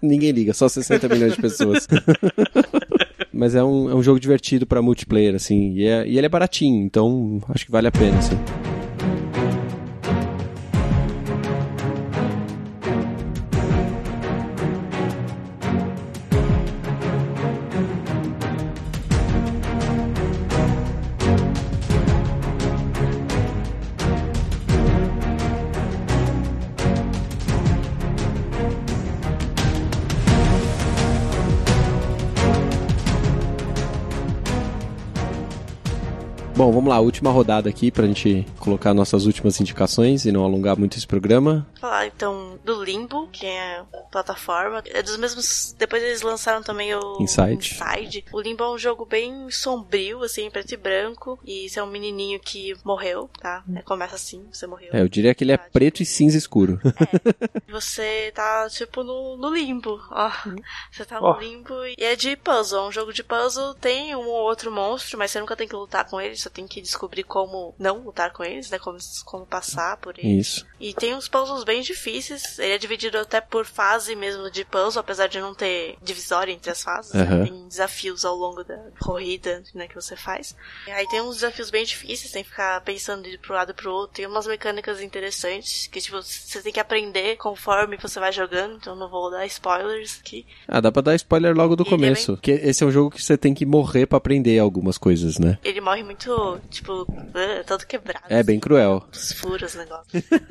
Ninguém liga, só 60 milhões de pessoas. (laughs) Mas é um, é um jogo divertido pra multiplayer, assim, e, é- e ele é baratinho, então acho que vale a pena, assim. Bom, vamos lá, última rodada aqui pra gente colocar nossas últimas indicações e não alongar muito esse programa. falar então do Limbo, que é plataforma. É dos mesmos. Depois eles lançaram também o Inside. Inside. O Limbo é um jogo bem sombrio, assim, preto e branco. E você é um menininho que morreu, tá? É, começa assim, você morreu. É, eu diria que ele é preto e cinza escuro. (laughs) Você tá, tipo, no, no limbo, ó. Você tá no limbo e é de puzzle. É um jogo de puzzle, tem um ou outro monstro, mas você nunca tem que lutar com eles, você tem que descobrir como não lutar com eles, né? Como, como passar por eles. Isso. E tem uns puzzles bem difíceis. Ele é dividido até por fase mesmo de puzzle, apesar de não ter divisória entre as fases. né? Aham. Tem desafios ao longo da corrida, né, que você faz. E aí tem uns desafios bem difíceis, tem que ficar pensando de ir pro lado e pro outro. Tem umas mecânicas interessantes que, tipo, você tem que aprender conforme você vai jogando, então não vou dar spoilers aqui. Ah, dá pra dar spoiler logo do E começo. Que esse é um jogo que você tem que morrer pra aprender algumas coisas, né? Ele morre muito, tipo, uh, todo quebrado. É bem cruel. Os furos, negócio. (laughs)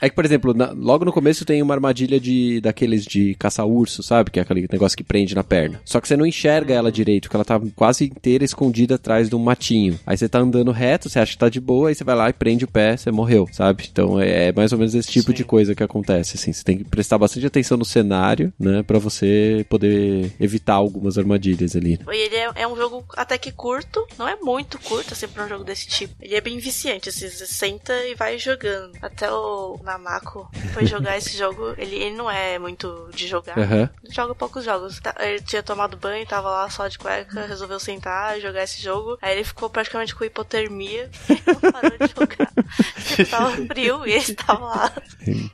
É que, por exemplo, na- logo no começo tem uma armadilha de daqueles de caça-urso, sabe? Que é aquele negócio que prende na perna. Só que você não enxerga ela direito, porque ela tá quase inteira escondida atrás de um matinho. Aí você tá andando reto, você acha que tá de boa, aí você vai lá e prende o pé, você morreu, sabe? Então é, é mais ou menos esse tipo Sim. de coisa que acontece, assim. Você tem que prestar bastante atenção no cenário, né? Pra você poder evitar algumas armadilhas ali. E ele é, é um jogo até que curto, não é muito curto, assim, pra um jogo desse tipo. Ele é bem viciante, assim, você senta e vai jogando. Até o Namako foi jogar esse jogo, ele, ele não é muito de jogar. Ele Joga poucos jogos. Tá- Ele tinha tomado banho, tava lá só de cueca, resolveu sentar e jogar esse jogo. Aí ele ficou praticamente com hipotermia (laughs) e não parou de jogar. Porque tava frio e ele tava lá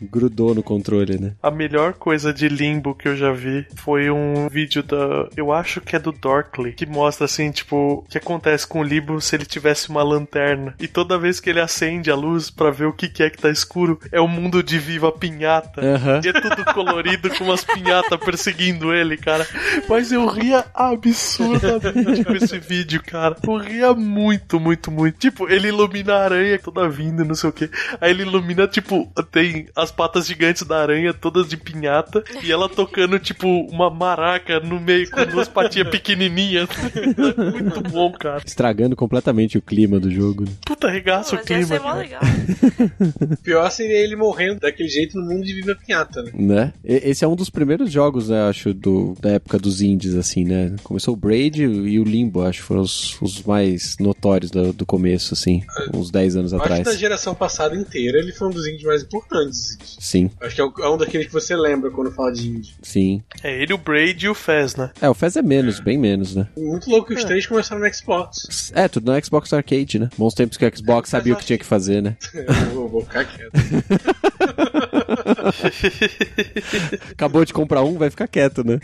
Grudou no controle, né? A melhor coisa de Limbo que eu já vi foi um vídeo da. Eu acho que é do Dorkly, que mostra assim, tipo, o que acontece com o Limbo se ele tivesse uma lanterna. E toda vez que ele acende a luz para ver o que, que é que tá escuro, é o mundo de Viva Pinhata. Aham. E é tudo colorido com umas pinhatas perseguindo ele, cara. Mas eu ria absurdamente com esse vídeo, cara. Eu ria muito, muito, muito. Tipo, ele ilumina a aranha toda vindo, não sei o que. Aí ele ilumina, tipo, tem as patas gigantes da aranha todas de pinhata e ela tocando, tipo, uma maraca no meio com duas patinhas pequenininhas. (laughs) Muito bom, cara. Estragando completamente o clima do jogo. né? Puta, regaça o ia clima. cara. legal. (laughs) Pior seria ele morrendo daquele jeito no mundo de Viva Pinhata, né? Né? E- Esse é um dos primeiros jogos, né, acho, do, da época dos indies, assim, né? Começou o Braid e o Limbo, acho, foram os, os mais notórios do, do começo, assim, uns 10 anos acho que da atrás. geração passada inteira ele foi um dos indies mais importantes. Sim, Acho que é o- é um daqueles que você lembra quando fala de indie. sim. É ele, o Braid e o Fez, né? É, o Fez é menos, bem menos, né? Muito louco que os três começaram no Xbox. É, tudo no Xbox Arcade, né? Bons tempos que o Xbox sabia o que tinha que fazer, né? (laughs) Eu vou, vou ficar quieto. (laughs) (laughs) Acabou de comprar um, vai ficar quieto, né?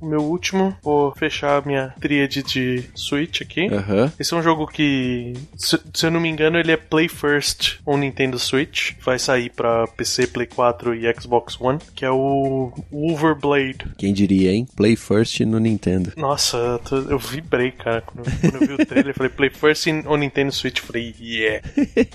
O (laughs) meu último, vou fechar minha tríade de Switch aqui. Aham. Esse é um jogo que, se, se eu não me engano, ele é Play First on Nintendo Switch. Vai sair pra PC, Play 4 e Xbox One, que é o Wolverblade. Quem diria, hein? Play First no Nintendo. Nossa, eu, vibrei, cara, quando, quando eu vi o trailer. Eu falei, Play First on Nintendo Switch. Eu falei, yeah.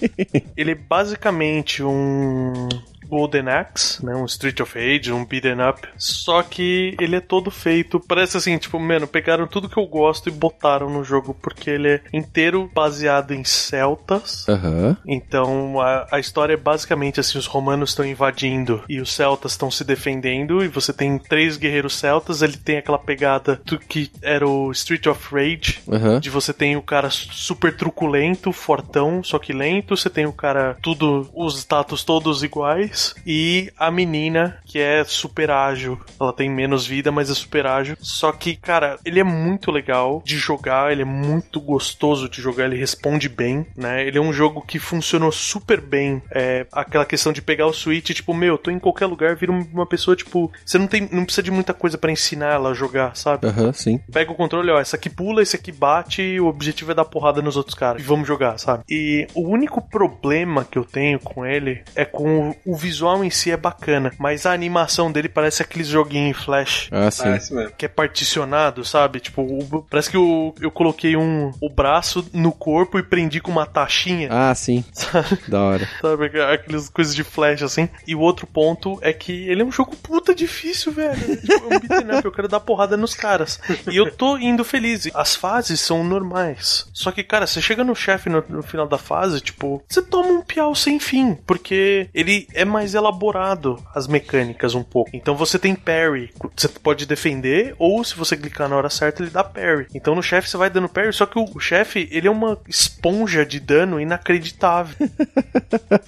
(laughs) ele é basicamente um Golden Axe, né? Um Street of Rage, um beat'em up. Só que ele é todo feito. Parece assim, tipo, mano, pegaram tudo que eu gosto e botaram no jogo, porque ele é inteiro baseado em celtas. Aham. Então a, a história é basicamente assim: os romanos estão invadindo e os celtas estão se defendendo. E você tem três guerreiros celtas. Ele tem aquela pegada do que era o Street of Rage. Aham. De você tem o cara super truculento, fortão, só que lento. Você tem o cara, tudo, os status todos iguais. E a menina, que é super ágil. Ela tem menos vida, mas é super ágil. Só que, cara, ele é muito legal de jogar. Ele é muito gostoso de jogar. Ele responde bem, né? Ele é um jogo que funcionou super bem. É aquela questão de pegar o Switch, tipo, meu, tô em qualquer lugar, vira uma pessoa, tipo, você não tem, não precisa de muita coisa pra ensinar ela a jogar, sabe? Aham, sim. Pega o controle, ó, esse aqui pula, esse aqui bate, e o objetivo é dar porrada nos outros caras. E vamos jogar, sabe? E o único problema que eu tenho com ele é com o, o visual em si é bacana, mas a animação dele parece aqueles joguinhos em flash. Ah, sim. Parece mesmo. Que é particionado, sabe? Tipo, o- parece que eu, eu coloquei um, o braço no corpo e prendi com uma taxinha. Ah, sim. (laughs) Da hora. Sabe, aquelas coisas de flash assim. E o outro ponto é que ele é um jogo puta difícil, velho. (laughs) Tipo, é um beat'em up, eu quero dar porrada nos caras. E eu tô indo feliz. As fases são normais. Só que, cara, você chega no chefe no, no final da fase, tipo, você toma um piau sem fim. Porque ele é mais elaborado, as mecânicas um pouco. Então você tem parry. Você pode defender, ou se você clicar na hora certa, ele dá parry. Então no chefe você vai dando parry, só que o, chefe, ele é uma esponja de dano inacreditável. (laughs)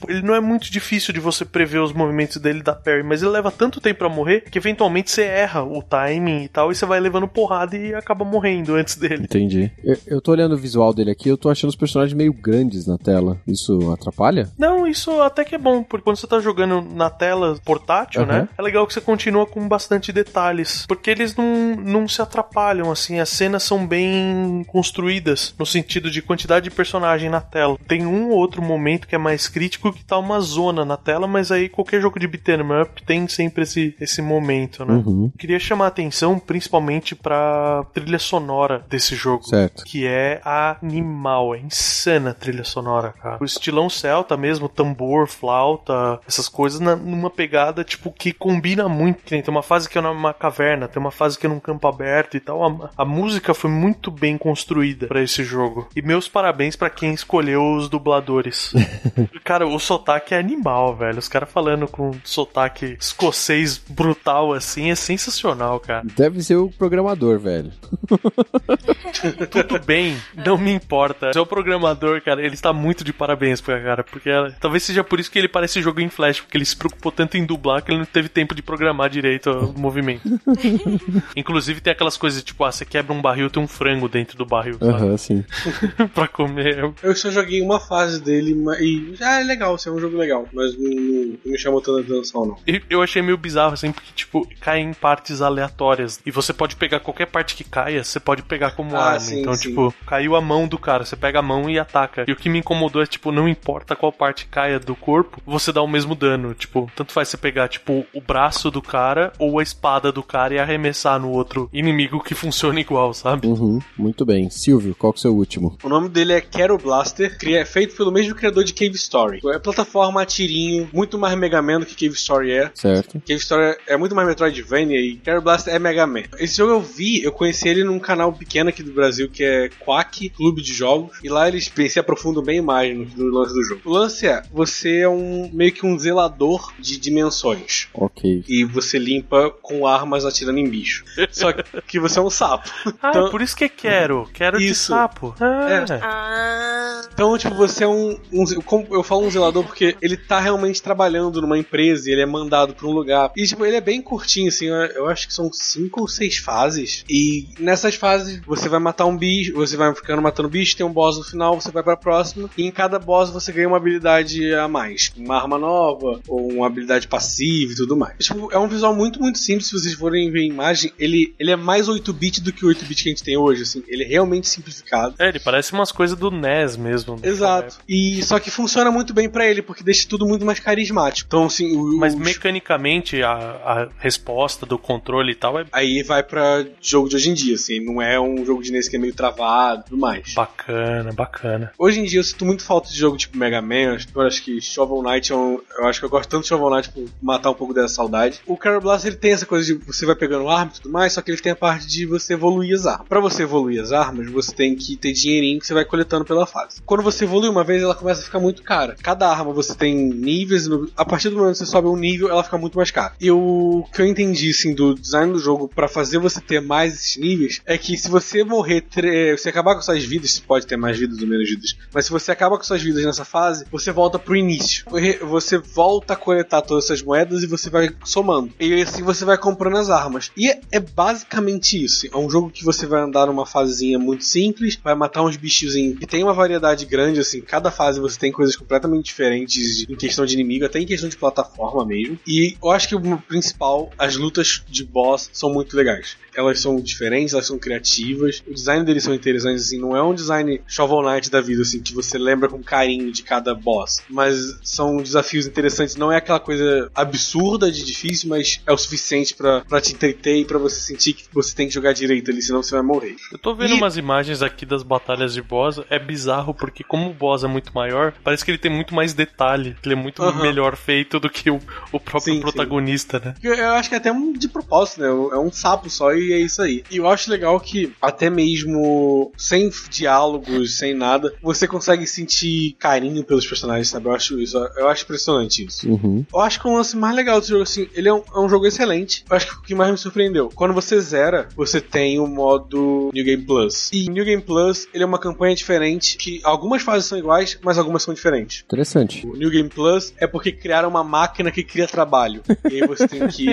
Ele não é muito difícil de você prever os movimentos dele da parry, mas ele leva tanto tempo pra morrer que eventualmente você erra o timing e tal, e você vai levando porrada e acaba morrendo antes dele. Entendi. Eu, eu tô olhando o visual dele aqui, eu tô achando os personagens meio grandes na tela. Isso atrapalha? Não, isso até que é bom, porque quando você tá jogando na tela portátil, Aham. né? É legal que você continua com bastante detalhes. Porque eles não, não se atrapalham, assim. As cenas são bem construídas, no sentido de quantidade de personagem na tela. Tem um ou outro momento que é mais crítico que tá uma zona na tela, mas aí qualquer jogo de beat'em up tem sempre esse, esse momento, né? Uhum. Queria chamar a atenção principalmente pra trilha sonora desse jogo. Certo. Que é animal, é insana a trilha sonora, cara. O estilão celta mesmo, tambor, flauta, essas coisas, na- numa pegada, tipo, que combina muito. Tem uma fase que é numa caverna, tem uma fase que é num campo aberto e tal. A, a música foi muito bem construída pra esse jogo. E meus parabéns pra quem escolheu os dubladores. (laughs) cara, o sotaque é animal, velho. Os caras falando com sotaque escocês brutal assim é sensacional, cara. Deve ser o programador, velho. (laughs) Tudo bem, não me importa. Seu programador, cara, ele está muito de parabéns pra cara, porque ela- talvez seja por isso que ele parece jogo em flash Porque ele se preocupou tanto em dublar que ele não teve tempo de programar direito o movimento. (laughs) Inclusive tem aquelas coisas tipo, ah, você quebra um barril, tem um frango dentro do barril? Aham, sim. (laughs) pra comer. Eu só joguei uma fase dele e já é legal, assim, é um jogo legal, mas não, não- não me chamou tanta atenção, não. E Eu achei meio bizarro, assim, porque, tipo, cai em partes aleatórias. E você pode pegar qualquer parte que caia, você pode pegar como Ah, arma. sim, então, sim. tipo, caiu a mão do cara, você pega a mão e ataca. E o que me incomodou é, tipo, não importa qual parte caia do corpo, você dá o mesmo dano. Tipo, tanto faz você pegar, tipo, o braço do cara ou a espada do cara e arremessar no outro inimigo que funciona igual, sabe? Uhum, muito bem. Silvio, qual que é o seu último? O nome dele é Quero Blaster, cria- é feito pelo mesmo criador de Cave Story. É plataforma tirinho, muito mais Mega Man do que Cave Story é. Certo? Cave Story é muito mais Metroidvania e Quero Blaster é Mega Man. Esse jogo eu vi, eu conheci ele num canal pequeno aqui do Brasil que é Quack, Clube de Jogos, e lá eles se aprofundam bem mais no, no lance do jogo. O lance é, você é um meio que um zelador de dimensões. Ok. E você limpa com armas atirando em bicho. Só que você é um sapo. (laughs) Ah, Então- é por isso que é quero. Quero de Isso. sapo. Ah, Ah, Então, tipo, você é um, um. como Eu falo um zelador porque ele tá realmente trabalhando numa empresa e ele é mandado pra um lugar. E, tipo, ele é bem curtinho, assim. Eu, eu acho que são cinco ou seis fases. E nessas fases você vai matar um bicho, você vai ficando matando bicho, tem um boss no final, você vai pra próxima. E em cada boss você ganha uma habilidade a mais. Uma arma nova, ou uma habilidade passiva e tudo mais. Tipo, é um visual muito, muito simples. Se vocês forem ver a imagem, ele, ele é mais 8-bit do que o 8-bit que a gente tem hoje, assim. Ele é realmente simplificado. É, ele parece umas coisas do NES mesmo. Exato. E só que funciona muito bem pra ele, porque deixa tudo muito mais carismático. Então, assim, o, Mas os- mecanicamente a, a resposta do controle e tal é aí vai pra jogo de hoje em dia, assim, não é um jogo de NES que é meio travado e tudo mais. bacana, bacana. Hoje em dia eu sinto muito falta de jogo tipo Mega Man, eu acho que Shovel Knight é um, eu acho que eu gosto tanto de Shovel Knight por matar um pouco dessa saudade. O Carol Blast ele tem essa coisa de você vai pegando arma e tudo mais, só que ele tem a parte de você evoluir as armas. Pra você evoluir as armas, você tem que ter dinheirinho que você vai coletando pela fase. Quando você evolui uma vez, ela começa a ficar muito cara. Cada arma você tem níveis, a partir do momento que você sobe um nível, ela fica muito mais cara. E o que eu entendi assim do design do jogo pra fazer você ter mais esses níveis é que se você morrer, tre- você acabar com suas vidas, pode ter mais vidas ou menos vidas, mas se você acaba com suas vidas nessa fase, você volta pro início. Você volta a coletar todas essas moedas e você vai somando. E assim você vai comprando as armas. E é, é basicamente isso. É um jogo que você vai andar numa fasezinha muito simples, vai matar uns bichozinhos que tem uma variedade grande, assim. Cada fase você tem coisas completamente diferentes em questão de inimigo, até em questão de plataforma mesmo. E eu acho que o principal, as lutas de boss são muito legais. Elas são diferentes, elas são criativas. O design deles são interessantes, assim. Não é um design Shovel Knight da vida, assim, que você lembra com carinho de cada boss. Mas são desafios interessantes. Não é aquela coisa absurda de difícil, mas é o suficiente pra pra te entreter e pra você sentir que você tem que jogar direito ali, senão você vai morrer. Eu tô vendo E- umas imagens aqui das batalhas de boss, é bizarro porque como o boss é muito maior, parece que ele tem muito mais detalhe, ele é muito melhor feito do que o, o próprio Sim, sim. protagonista, né? Eu, eu acho que é até um de propósito, né? É um sapo só e é isso aí. E eu acho legal que, até mesmo sem diálogos, sem nada, você consegue sentir carinho pelos personagens, sabe? Eu acho isso. Eu acho impressionante isso. Uhum. Eu acho que o lance mais legal desse jogo, assim, ele é um, é um jogo excelente. Eu acho que o que mais me surpreendeu, quando você zera, você tem o modo New Game Plus. E New Game Plus, ele é uma campanha diferente, que algumas fases são iguais, mas algumas são diferentes. Interessante. O New Game Plus é porque criaram uma máquina que cria trabalho. E aí você tem que.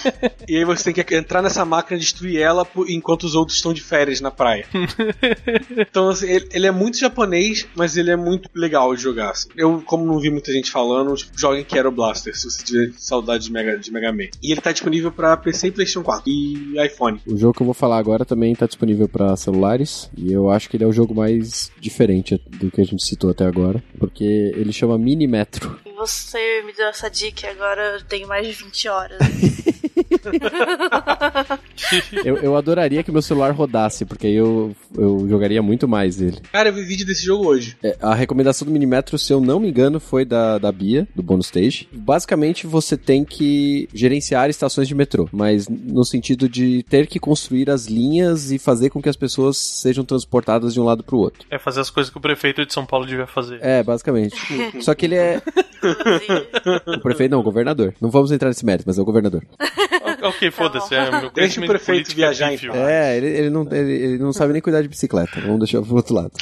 (laughs) e aí você tem que entrar nessa máquina e destruir ela por- enquanto os outros estão de férias na praia. (laughs) então, assim, ele, ele é muito japonês, mas ele é muito legal de jogar. assim. Eu, como não vi muita gente falando, tipo, joguem Quero Blaster, se você tiver saudade de Mega, de Mega Man. E ele tá disponível pra PC e PlayStation 4 e iPhone. O jogo que eu vou falar agora também tá disponível para celulares e eu acho que ele é o jogo mais diferente do que a gente citou até agora, porque ele chama Mini Metro. e você me deu essa dica e agora eu tenho mais de 20 horas. (laughs) (laughs) Eu, eu adoraria que meu celular rodasse, porque aí eu, eu jogaria muito mais ele. Cara, eu vi vídeo desse jogo hoje. É, a recomendação do Minimetro, se eu não me engano, foi da, da Bia, do Bonus Stage. Basicamente, você tem que gerenciar estações de metrô, mas no sentido de ter que construir as linhas e fazer com que as pessoas sejam transportadas de um lado pro outro. É fazer as coisas que o prefeito de São Paulo devia fazer. É, basicamente. Só que ele é. O prefeito não, o governador. Não vamos entrar nesse mérito, mas é o governador. (laughs) (laughs) Ok, foda-se. É, meu Deixa o prefeito é viajar, pífio. então. É, ele, ele não, ele, ele não sabe nem cuidar de bicicleta. Vamos deixar pro outro lado.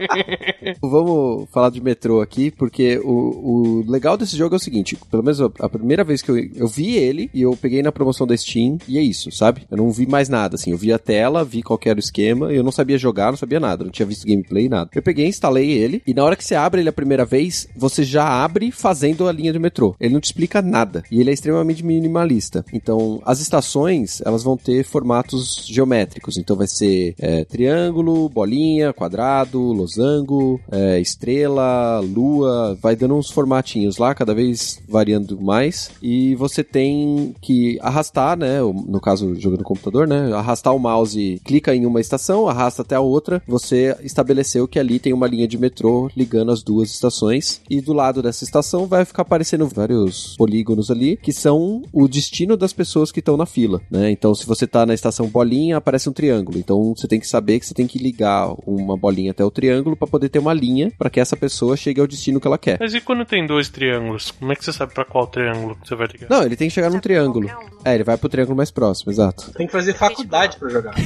(laughs) Vamos falar de metrô aqui, porque o, o legal desse jogo é o seguinte: pelo menos a, primeira vez que eu, eu vi ele e eu peguei na promoção da Steam, e é isso, sabe? Eu não vi mais nada, assim. Eu vi a tela, vi qual que era o esquema, eu não sabia jogar, não sabia nada, não tinha visto gameplay, nada. Eu peguei, instalei ele, e na hora que você abre ele a primeira vez, você já abre fazendo a linha de metrô. Ele não te explica nada. E ele é extremamente minimalista. Então, as estações, elas vão ter formatos geométricos. Então, vai ser é, triângulo, bolinha, quadrado, losango, é, estrela, lua. Vai dando uns formatinhos lá, cada vez variando mais. E você tem que arrastar, né? No caso, jogando no computador, né? Arrastar o mouse, clica em uma estação, arrasta até a outra. Você estabeleceu que ali tem uma linha de metrô ligando as duas estações. E do lado dessa estação vai ficar aparecendo vários polígonos ali, que são o destino das pessoas que estão na fila, né? Então, se você tá na estação bolinha, aparece um triângulo. Então, você tem que saber que você tem que ligar uma bolinha até o triângulo para poder ter uma linha para que essa pessoa chegue ao destino que ela quer. Mas e quando tem dois triângulos? Como é que você sabe pra qual triângulo você vai ligar? Não, ele tem que chegar num triângulo. um. É, ele vai pro triângulo mais próximo, exato. Tem que fazer faculdade pra jogar. (laughs)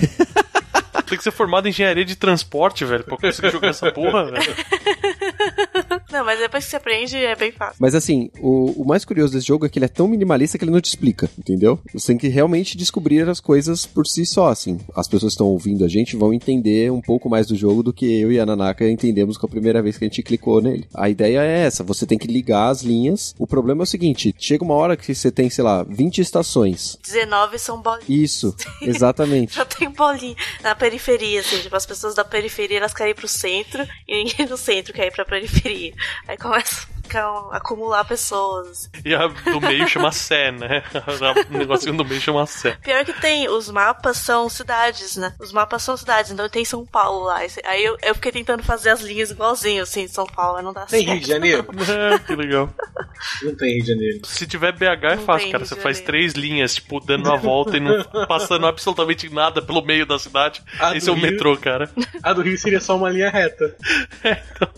Tem que ser formado em engenharia de transporte, velho, pra conseguir jogar essa porra, velho. (laughs) (laughs) Não, mas depois que você aprende é bem fácil. Mas assim, o, o mais curioso desse jogo é que ele é tão minimalista que ele não te explica, entendeu? Você tem que realmente descobrir as coisas por si só, assim. As pessoas que estão ouvindo a gente vão entender um pouco mais do jogo do que eu e a Nanaka entendemos com a primeira vez que a gente clicou nele. A ideia é essa, você tem que ligar as linhas. O problema é o seguinte, chega uma hora que você tem, sei lá, 20 estações. 19 são bolinhas. Isso, (laughs) (laughs) exatamente. Já tem bolinha na periferia, assim, tipo, as pessoas da periferia elas querem ir pro centro e ninguém do centro quer ir pra periferia. Aí começa acumular pessoas. E a do meio chama Sé, né? (laughs) O negocinho do meio chama Sé. Pior que tem, os mapas são cidades, né? Os mapas são cidades, então tem São Paulo lá. Aí eu, eu fiquei tentando fazer as linhas igualzinho, assim, São Paulo, mas não dá Tem certo. Rio de Janeiro? (laughs) É, que legal. Não tem Rio de Janeiro. Se tiver BH é Não fácil, tem cara. Você faz três linhas, tipo, dando a volta e não (laughs) passando absolutamente nada pelo meio da cidade. A Esse é o Rio- metrô, cara. A do Rio seria só uma linha reta.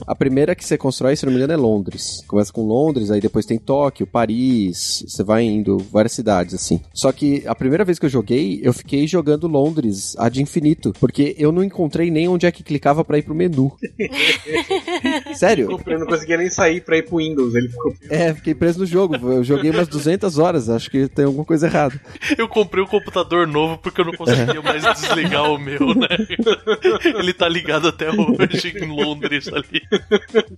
A primeira que você constrói, se não me engano, é Londres. Começa com Londres, aí depois tem Tóquio, Paris, você vai indo várias cidades, assim. Só que a primeira vez que eu joguei, eu fiquei jogando Londres ad infinito, porque eu não encontrei nem onde é que clicava pra ir pro menu. (laughs) Sério? Eu não conseguia nem sair pra ir pro Windows. Ele ficou. É, fiquei preso no jogo. Eu joguei umas 200 horas, acho que tem alguma coisa errada. Eu comprei um computador novo porque eu não conseguia mais desligar o meu, né? Ele tá ligado até hoje em Londres ali.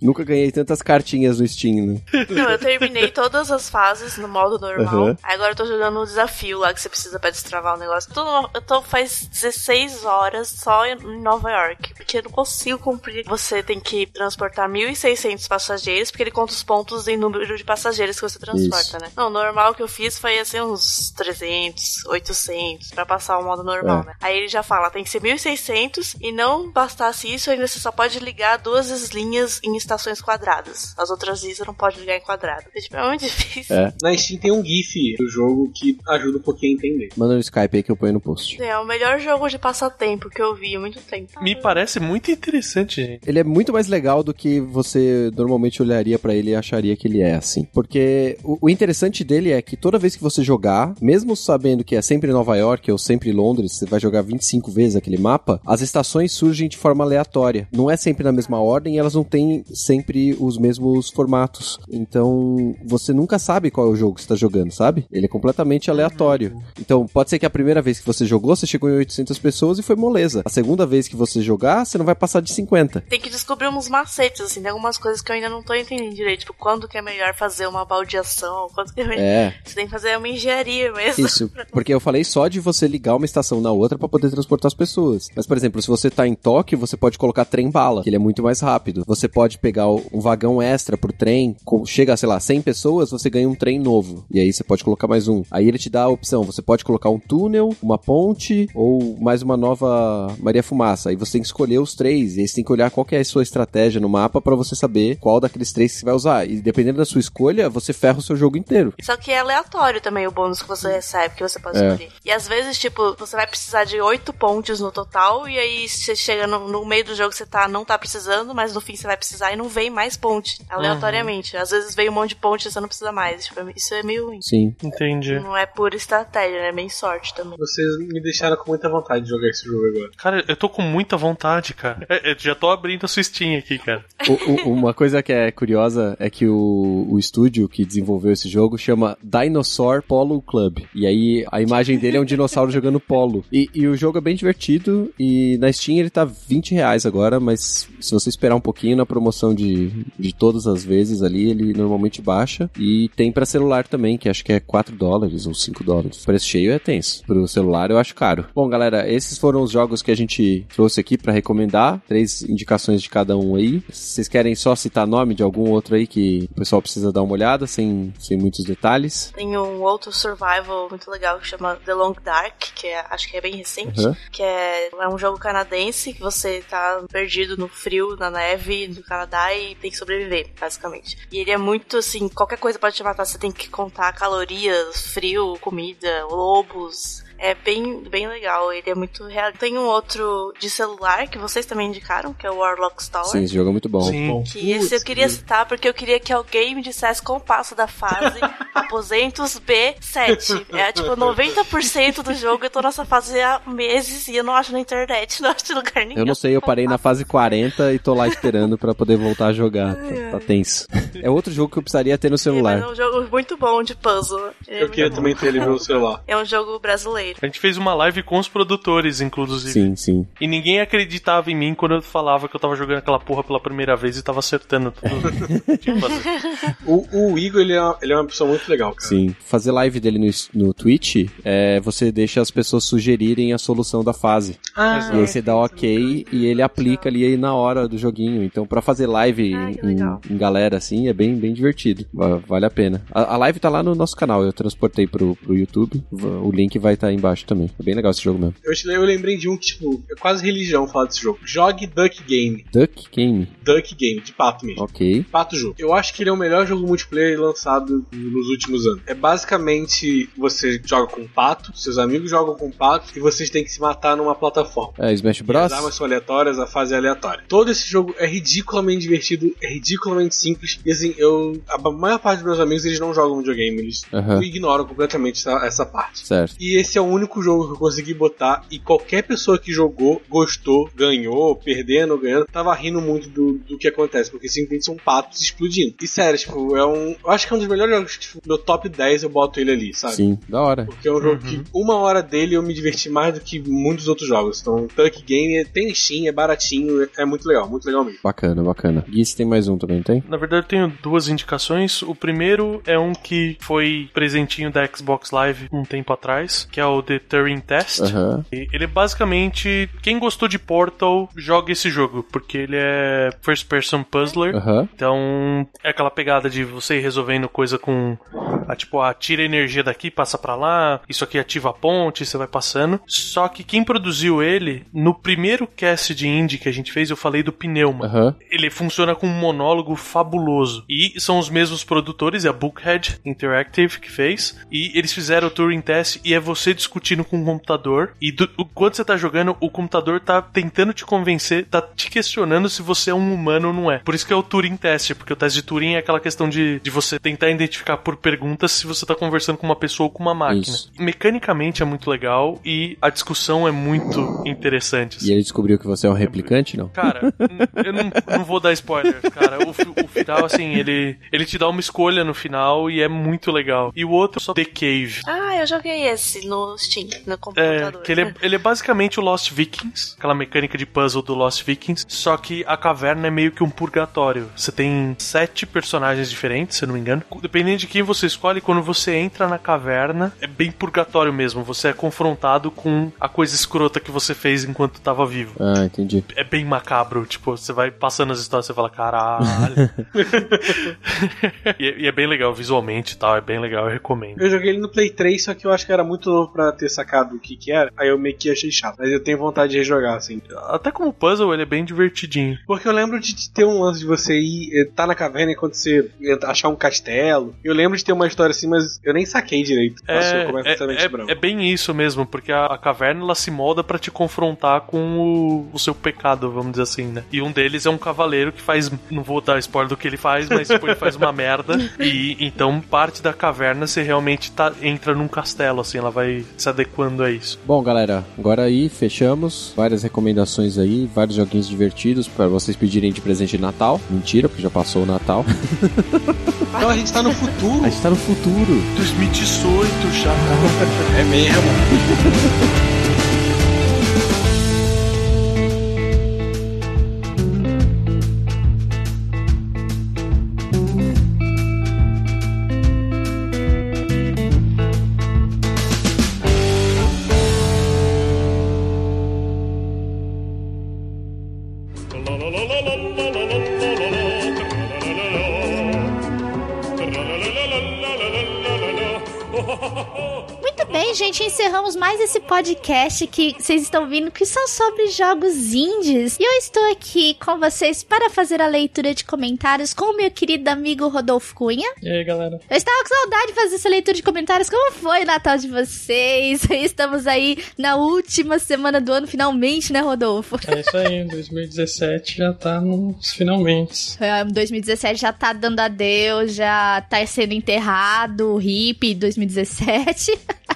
Nunca ganhei tantas cartinhas no Steam, né? Não, eu terminei todas as fases no modo normal. Aí Agora eu tô jogando o desafio lá que você precisa pra destravar o negócio. Tô no- eu tô faz 16 horas só em Nova York. Porque eu não consigo cumprir. Você tem que transportar 1.600 passageiros, porque ele conta os pontos em número de passageiros que você transporta, Isso. né? Não, o normal que eu fiz foi assim uns 300, 800 pra passar o modo normal, É. né? Aí ele já fala, tem que ser 1.600 e não bastasse isso, ainda você só pode ligar duas linhas em estações quadradas. As outras você não pode ligar em quadrado. É, tipo, é muito (laughs) difícil. É. Na Steam tem um GIF do jogo que ajuda um pouquinho a entender. Manda no Skype aí que eu ponho no post. É o melhor jogo de passatempo que eu vi há muito tempo. Me parece muito interessante, gente. Ele é muito mais legal do que você normalmente olharia pra ele e acharia que ele é, assim. Porque o, o interessante dele é que toda vez que você jogar, mesmo sabendo que é sempre Nova York ou sempre Londres, você vai jogar 25 vezes aquele mapa, as estações surgem de forma aleatória. Não é sempre na mesma ordem e elas não têm sempre os mesmos formatos. Então, você nunca sabe qual é o jogo que você tá jogando, sabe? Ele é completamente aleatório. Então, pode ser que a primeira vez que você jogou, você chegou em 800 pessoas e foi moleza. A segunda vez que você jogar, você não vai passar de 50. Tem que descobrir uns macetes, assim, tem algumas coisas que eu ainda não tô entendendo direito. Tipo, quando que é melhor fazer uma baldeação, quando que é melhor. É, Você tem que fazer uma engenharia mesmo. isso. (laughs) Porque eu falei só de você ligar uma estação na outra pra poder transportar as pessoas. Mas, por exemplo, se você tá em Tóquio, você pode colocar trem-bala, que ele é muito mais rápido. Você pode pegar um vagão extra pro trem, chega, sei lá, 100 pessoas, você ganha um trem novo. E aí você pode colocar mais um. Aí ele te dá a opção, você pode colocar um túnel, uma ponte ou mais uma nova Maria Fumaça. Aí você tem que escolher os três. E aí você tem que olhar qual que é a sua estratégia no mapa pra você saber qual daqueles três que você vai usar. E dependendo da sua escolha, você ferra o seu jogo inteiro. Só que é aleatório também o bônus que você recebe, que você pode É. escolher. E às vezes, tipo, você vai precisar de oito pontos no total, e aí você chega no, no meio do jogo que você tá, não tá precisando, mas no fim você vai precisar e não vem mais ponte, aleatoriamente. Às vezes vem um monte de ponte e você não precisa mais. Tipo, isso é meio ruim. Sim. Entendi. Não é pura estratégia, né? É bem sorte também. Vocês me deixaram com muita vontade de jogar esse jogo agora. Cara, eu tô com muita vontade, cara. É, eu já tô abrindo a sua Steam aqui, cara. O- o- uma coisa que é curiosa é que o, o estúdio que desenvolveu esse jogo chama Dinosaur Polo Club. E aí a imagem dele é um dinossauro jogando polo. E, e o jogo é bem divertido. E na Steam ele tá 20 reais agora, mas se você esperar um pouquinho na promoção de, de todas as vezes ali, ele normalmente baixa. E tem pra celular também, que acho que é 4 dólares ou 5 dólares. O preço cheio é tenso. Pro celular eu acho caro. Bom, galera, esses foram os jogos que a gente trouxe aqui pra recomendar. Três indicações de cada um aí. Vocês querem só citar nome de algum outro aí que o pessoal precisa dar uma olhada, sem, sem muitos detalhes? Tem um outro survival muito legal que chama The Long Dark, que é- acho que é bem recente, Uhum. que é, é um jogo canadense que você tá perdido no frio, na neve do Canadá e tem que sobreviver, basicamente. E ele é muito assim, qualquer coisa pode te matar, você tem que contar calorias, frio, comida, lobos. É bem, bem legal, ele é muito real. Tem um outro de celular que vocês também indicaram, que é o Warlock's Tower. Sim, esse jogo é muito bom. Sim. Que esse eu queria citar porque eu queria que alguém me dissesse qual o passo da fase (laughs) Aposentos B7. É tipo 90% do jogo, eu tô nessa fase há meses e eu não acho na internet, não acho em lugar nenhum. Eu não sei, eu parei na fase 40 e tô lá esperando pra poder voltar a jogar. Tá, tá tenso. É outro jogo que eu precisaria ter no celular. é um jogo muito bom de puzzle. É Eu queria bom. também ter ele no celular. É um jogo brasileiro. A gente fez uma live com os produtores, inclusive. Sim, sim. E ninguém acreditava em mim quando eu falava que eu tava jogando aquela porra pela primeira vez e tava acertando tudo. (laughs) Tipo, assim. O, o Igor, ele é, uma, ele é uma pessoa muito legal, cara. Sim. Fazer live dele no, no Twitch, é, você deixa as pessoas sugerirem a solução da fase. Ah, E aí você dá ok e ele aplica ali na hora do joguinho. Então, pra fazer live em, em galera assim, é bem, bem divertido. Va- Vale a pena. A, a live tá lá no nosso canal, eu transportei pro, pro YouTube. O link vai estar aí embaixo também. É bem legal esse jogo mesmo. eu, eu lembrei de um que, tipo, é quase religião falar desse jogo. Jogue Duck Game. Duck Game. Duck Game, de pato mesmo. Ok. Pato jogo. Eu acho que ele é o melhor jogo multiplayer lançado nos últimos anos. É basicamente você joga com um pato, seus amigos jogam com um pato e vocês têm que se matar numa plataforma. É, Smash E Bros? As armas são aleatórias, a fase é aleatória. Todo esse jogo é ridiculamente divertido, é ridiculamente simples. E assim, eu. A maior parte dos meus amigos eles não jogam videogame, eles Aham. ignoram completamente essa, essa parte. Certo. E esse é o único jogo que eu consegui botar e qualquer pessoa que jogou, gostou, ganhou, perdendo, ganhando, tava rindo muito do, do que acontece, porque simplesmente são patos explodindo. E sério, tipo, é um. Eu acho que é um dos melhores jogos, tipo, meu top 10 eu boto ele ali, sabe? Sim, da hora. Porque é um jogo que uma hora dele eu me diverti mais do que muitos outros jogos. Então, Tuck Game é- tem Steam, é baratinho, é, é muito legal, muito legal mesmo. Bacana, bacana. Gui, você tem mais um também, tem? Na verdade, eu tenho duas indicações. O primeiro é um que foi presentinho da Xbox Live um tempo atrás, que é o The Turing Test. E Ele é basicamente. Quem gostou de Portal, joga esse jogo, porque ele é first person puzzler. Aham. Então, é aquela pegada de você ir resolvendo coisa com. A, tipo, ah, tira energia daqui, passa pra lá. Isso aqui ativa a ponte, você vai passando. Só que quem produziu ele, no primeiro cast de indie que a gente fez, eu falei do Pneuma. Aham. Ele funciona com um monólogo fabuloso. E são os mesmos produtores, é a Bookhead Interactive que fez. E eles fizeram o Turing Test e é você discutindo com o computador. E do, quando você tá jogando, o computador tá tentando te convencer, tá te questionando se você é um humano ou não é. Por isso que é o Turing Test, porque o teste de Turing é aquela questão de, de você tentar identificar por perguntas se você tá conversando com uma pessoa ou com uma máquina. Isso. Mecanicamente é muito legal e a discussão é muito interessante. E ele descobriu que você é um replicante, não? Cara, eu não, não vou dar spoiler, cara. O, o final, assim, ele, ele te dá uma escolha no final e é muito legal. E o outro, só The Cave. Ah, eu joguei esse no Steam, no É, computador. que ele é, (laughs) ele é basicamente o Lost Vikings, aquela mecânica de puzzle do Lost Vikings, só que a caverna é meio que um purgatório. Você tem sete personagens diferentes, se eu não me engano. Dependendo de quem você escolhe, quando você entra na caverna, é bem purgatório mesmo. Você é confrontado com a coisa escrota que você fez enquanto tava vivo. Ah, entendi. é bem macabro. Tipo, você vai passando as histórias e fala, caralho. (laughs) (laughs) e, é- e é bem legal visualmente e tal, é bem legal, eu recomendo. Eu joguei ele no Play 3, só que eu acho que era muito novo pra ter sacado o que que era, aí eu meio que achei chato. Mas eu tenho vontade de rejogar, assim. Até como puzzle, ele é bem divertidinho. Porque eu lembro de ter um lance de você ir, eh, tá na caverna enquanto você achar um castelo. Eu lembro de ter uma história assim, mas eu nem saquei direito. É, completamente é, é, é bem isso mesmo, porque a, a caverna ela se molda pra te confrontar com o, o seu pecado, vamos dizer assim, né? E um deles é um cavaleiro que faz. Não vou dar spoiler do que ele faz, mas tipo, ele faz uma merda. (laughs) E então parte da caverna você realmente tá, entra num castelo, assim, ela vai se adequando a isso. Bom, galera, agora aí fechamos. Várias recomendações aí, vários joguinhos divertidos para vocês pedirem de presente de Natal. Mentira, porque já passou o Natal. (laughs) Então a gente tá no futuro. A gente tá no futuro. 2018 já. É mesmo. Podcast que vocês estão vindo, que são sobre jogos indies. E eu estou aqui com vocês para fazer a leitura de comentários com o meu querido amigo Rodolfo Cunha. E aí, galera? Eu estava com saudade de fazer essa leitura de comentários. Como foi o Natal de vocês? (laughs) Estamos aí na última semana do ano, finalmente, né, Rodolfo? É isso aí, (laughs) 2017 já tá nos finalmente. É, 2017 já tá dando adeus, já tá sendo enterrado, hippie 2017. (laughs)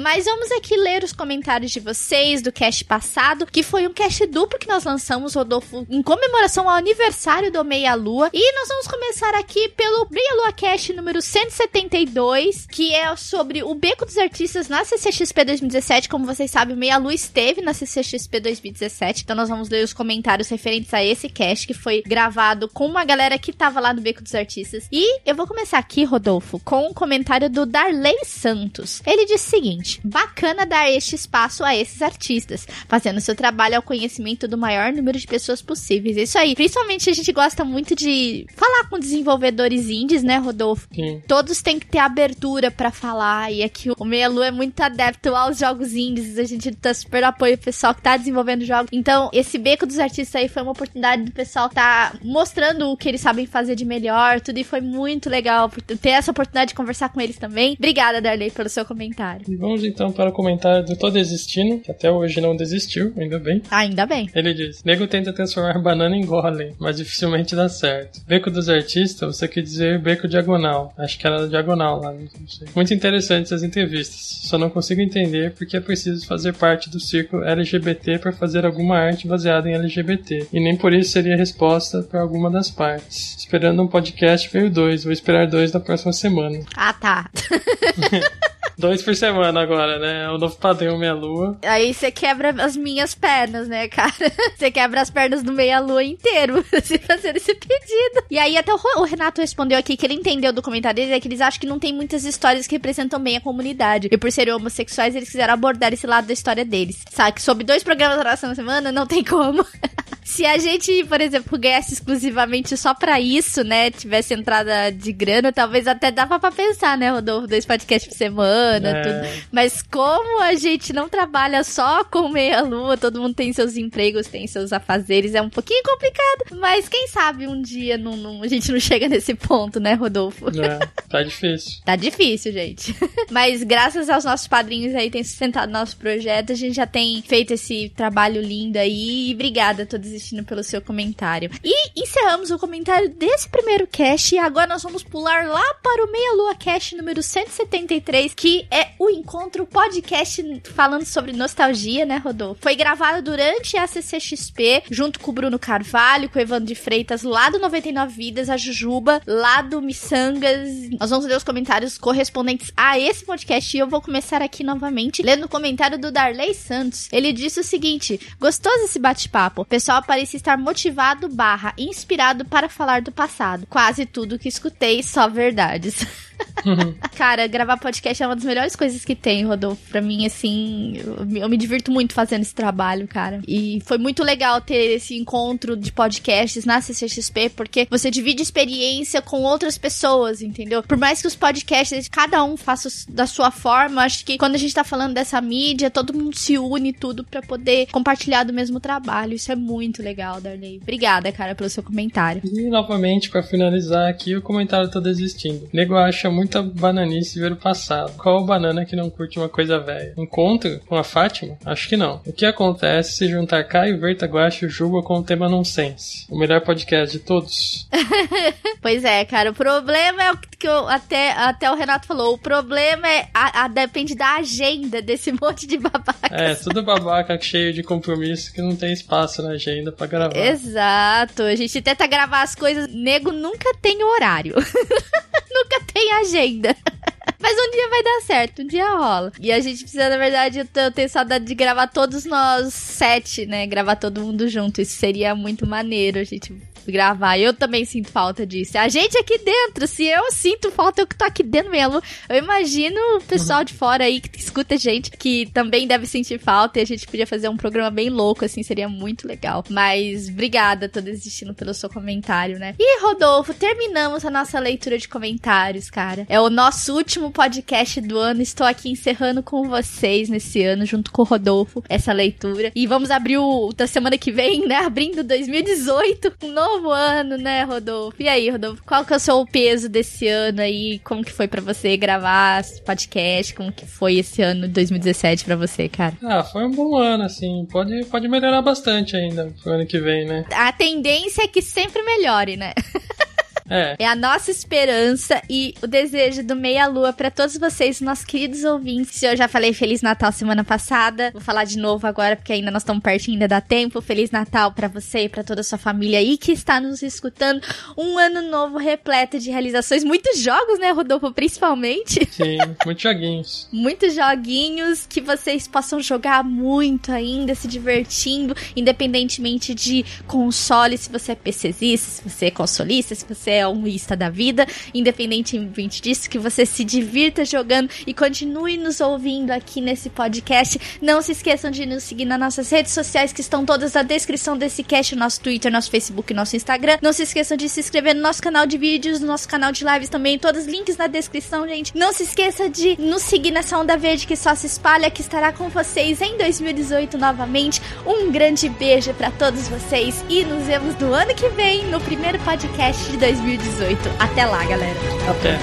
Mas vamos aqui ler os comentários de vocês do cast passado, que foi um cast duplo que nós lançamos, Rodolfo, em comemoração ao aniversário do Meia Lua. E nós vamos começar aqui pelo Meia Lua Cast número 172, que é sobre o Beco dos Artistas na CCXP 2017. Como vocês sabem, o Meia Lua esteve na CCXP 2017, então nós vamos ler os comentários referentes a esse cast, que foi gravado com uma galera que tava lá no Beco dos Artistas. E eu vou começar aqui, Rodolfo, com um comentário do Darley Santos. Ele disse o seguinte: bacana dar este espaço a esses artistas, fazendo seu trabalho ao conhecimento do maior número de pessoas possíveis. Isso aí. Principalmente a gente gosta muito de falar com desenvolvedores indies, né, Rodolfo? Sim. Todos têm que ter abertura pra falar. E aqui o Meia Lua é muito adepto aos jogos indies. A gente tá super apoio o pessoal que tá desenvolvendo jogos. Então, esse beco dos artistas aí foi uma oportunidade do pessoal tá mostrando o que eles sabem fazer de melhor, tudo. E foi muito legal ter essa oportunidade de conversar com eles também. Obrigada, Darley, pelo seu comentário. E vamos então para o comentário do Tô Desistindo, que até hoje não desistiu, ainda bem. Ainda bem. Ele diz: Nego tenta transformar banana em golem, mas dificilmente dá certo. Beco dos artistas, você quer dizer beco diagonal. Acho que era diagonal lá, não sei. Muito interessantes as entrevistas. Só não consigo entender porque é preciso fazer parte do círculo LGBT para fazer alguma arte baseada em LGBT. E nem por isso seria resposta para alguma das partes. Esperando um podcast veio dois, vou esperar dois na próxima semana. Ah, tá. (laughs) Dois por semana agora, né? É o novo padrão Meia Lua. Aí você quebra as minhas pernas, né, cara? (laughs) Você quebra as pernas do meia-lua inteiro (laughs) se fazer esse pedido. E aí até o, Renato respondeu aqui que ele entendeu do comentário dele, é que eles acham que não tem muitas histórias que representam bem a comunidade. E por serem homossexuais, eles quiseram abordar esse lado da história deles. Sabe sobre dois programas da próxima semana, não tem como. (laughs) Se a gente, por exemplo, ganhasse exclusivamente só pra isso, né? Tivesse entrada de grana, talvez até dava pra pensar, né, Rodolfo? Dois podcasts por semana, É. tudo. Mas como a gente não trabalha só com meia-lua, todo mundo tem seus empregos, tem seus afazeres, é um pouquinho complicado. Mas quem sabe um dia não, não- a gente não chega nesse ponto, né, Rodolfo? É, tá difícil. (laughs) Tá difícil, gente. (laughs) Mas graças aos nossos padrinhos aí, tem sustentado nosso projeto, a gente já tem feito esse trabalho lindo aí. E obrigada, tô pelo seu comentário. E encerramos o comentário desse primeiro cast. E agora nós vamos pular lá para o Meia Lua Cast número 173, que é o encontro podcast falando sobre nostalgia, né, Rodolfo? Foi gravado durante a CCXP, junto com o Bruno Carvalho, com o Evandro de Freitas, lá do 99 Vidas, a Jujuba, lá do Missangas. Nós vamos ler os comentários correspondentes a esse podcast e eu vou começar aqui novamente lendo o comentário do Darley Santos. Ele disse o seguinte: Gostoso esse bate-papo. Pessoal parecia estar motivado barra inspirado para falar do passado. Quase tudo que escutei, só verdades. (laughs) (laughs) Cara, gravar podcast é uma das melhores coisas que tem, Rodolfo. Pra mim, assim, eu, me- divirto muito fazendo esse trabalho, cara. E foi muito legal ter esse encontro de podcasts na CCXP, porque você divide experiência com outras pessoas, entendeu? Por mais que os podcasts, cada um faça da sua forma, acho que quando a gente tá falando dessa mídia, todo mundo se une tudo pra poder compartilhar do mesmo trabalho. Isso é muito legal, Darley. Obrigada, cara, pelo seu comentário. E novamente, pra finalizar aqui, o comentário tá desistindo. Nego acha muita bananice ver o passado. Qual banana que não curte uma coisa velha? Encontro com a Fátima? Acho que não. O que acontece se juntar Caio, Verta, Guache e Juba com o tema nonsense? O melhor podcast de todos? (laughs) Pois é, cara, o problema é o que eu, até, até o Renato falou, o problema é a, a- depende da agenda desse (laughs) monte de babaca. É, tudo babaca cheio de compromisso que não tem espaço na agenda pra gravar. Exato, a gente tenta gravar as coisas, nego nunca tem horário, (laughs) nunca tem agenda. (laughs) Mas um dia vai dar certo, um dia rola. E a gente precisa, na verdade, eu tenho saudade de gravar todos nós sete, né? Gravar todo mundo junto. Isso seria muito maneiro a gente gravar. Eu também sinto falta disso. A gente aqui dentro, se eu sinto falta, eu que tô aqui dentro mesmo. Eu imagino o pessoal de fora aí que escuta a gente, que também deve sentir falta. E a gente podia fazer um programa bem louco, assim, seria muito legal. Mas obrigada, tô desistindo pelo seu comentário, né? E Rodolfo, terminamos a nossa leitura de comentários, cara. É o nosso último podcast do ano. Estou aqui encerrando com vocês nesse ano, junto com o Rodolfo, essa leitura. E vamos abrir o da semana que vem, né? Abrindo 2018, um novo ano, né, Rodolfo? E aí, Rodolfo, qual que é o seu peso desse ano aí? Como que foi pra você gravar esse podcast? Como que foi esse ano de 2017 pra você, cara? Ah, foi um bom ano, assim. Pode, pode melhorar bastante ainda pro ano que vem, né? A tendência é que sempre melhore, né? (laughs) É. É a nossa esperança e o desejo do Meia Lua pra todos vocês, nossos queridos ouvintes. Eu já falei Feliz Natal semana passada, vou falar de novo agora porque ainda nós estamos pertinho, ainda dá tempo. Feliz Natal pra você e pra toda a sua família aí que está nos escutando. Um ano novo repleto de realizações, muitos jogos, né, Rodolfo, principalmente. (laughs) Sim, muitos joguinhos. muitos joguinhos que vocês possam jogar muito ainda, se divertindo, independentemente de console, se você é PCzista, se você é consolista, se você é um ista da vida, independentemente disso, que você se divirta jogando e continue nos ouvindo aqui nesse podcast. Não se esqueçam de nos seguir nas nossas redes sociais, que estão todas na descrição desse cast, nosso Twitter, nosso Facebook, nosso Instagram. Não se esqueçam de se inscrever no nosso canal de vídeos, no nosso canal de lives também, todos os links na descrição, gente. Não se esqueça de nos seguir nessa onda verde que só se espalha, que estará com vocês em 2018 novamente. Um grande beijo pra todos vocês e nos vemos no ano que vem, no primeiro podcast de 2018. Até lá, galera. Até.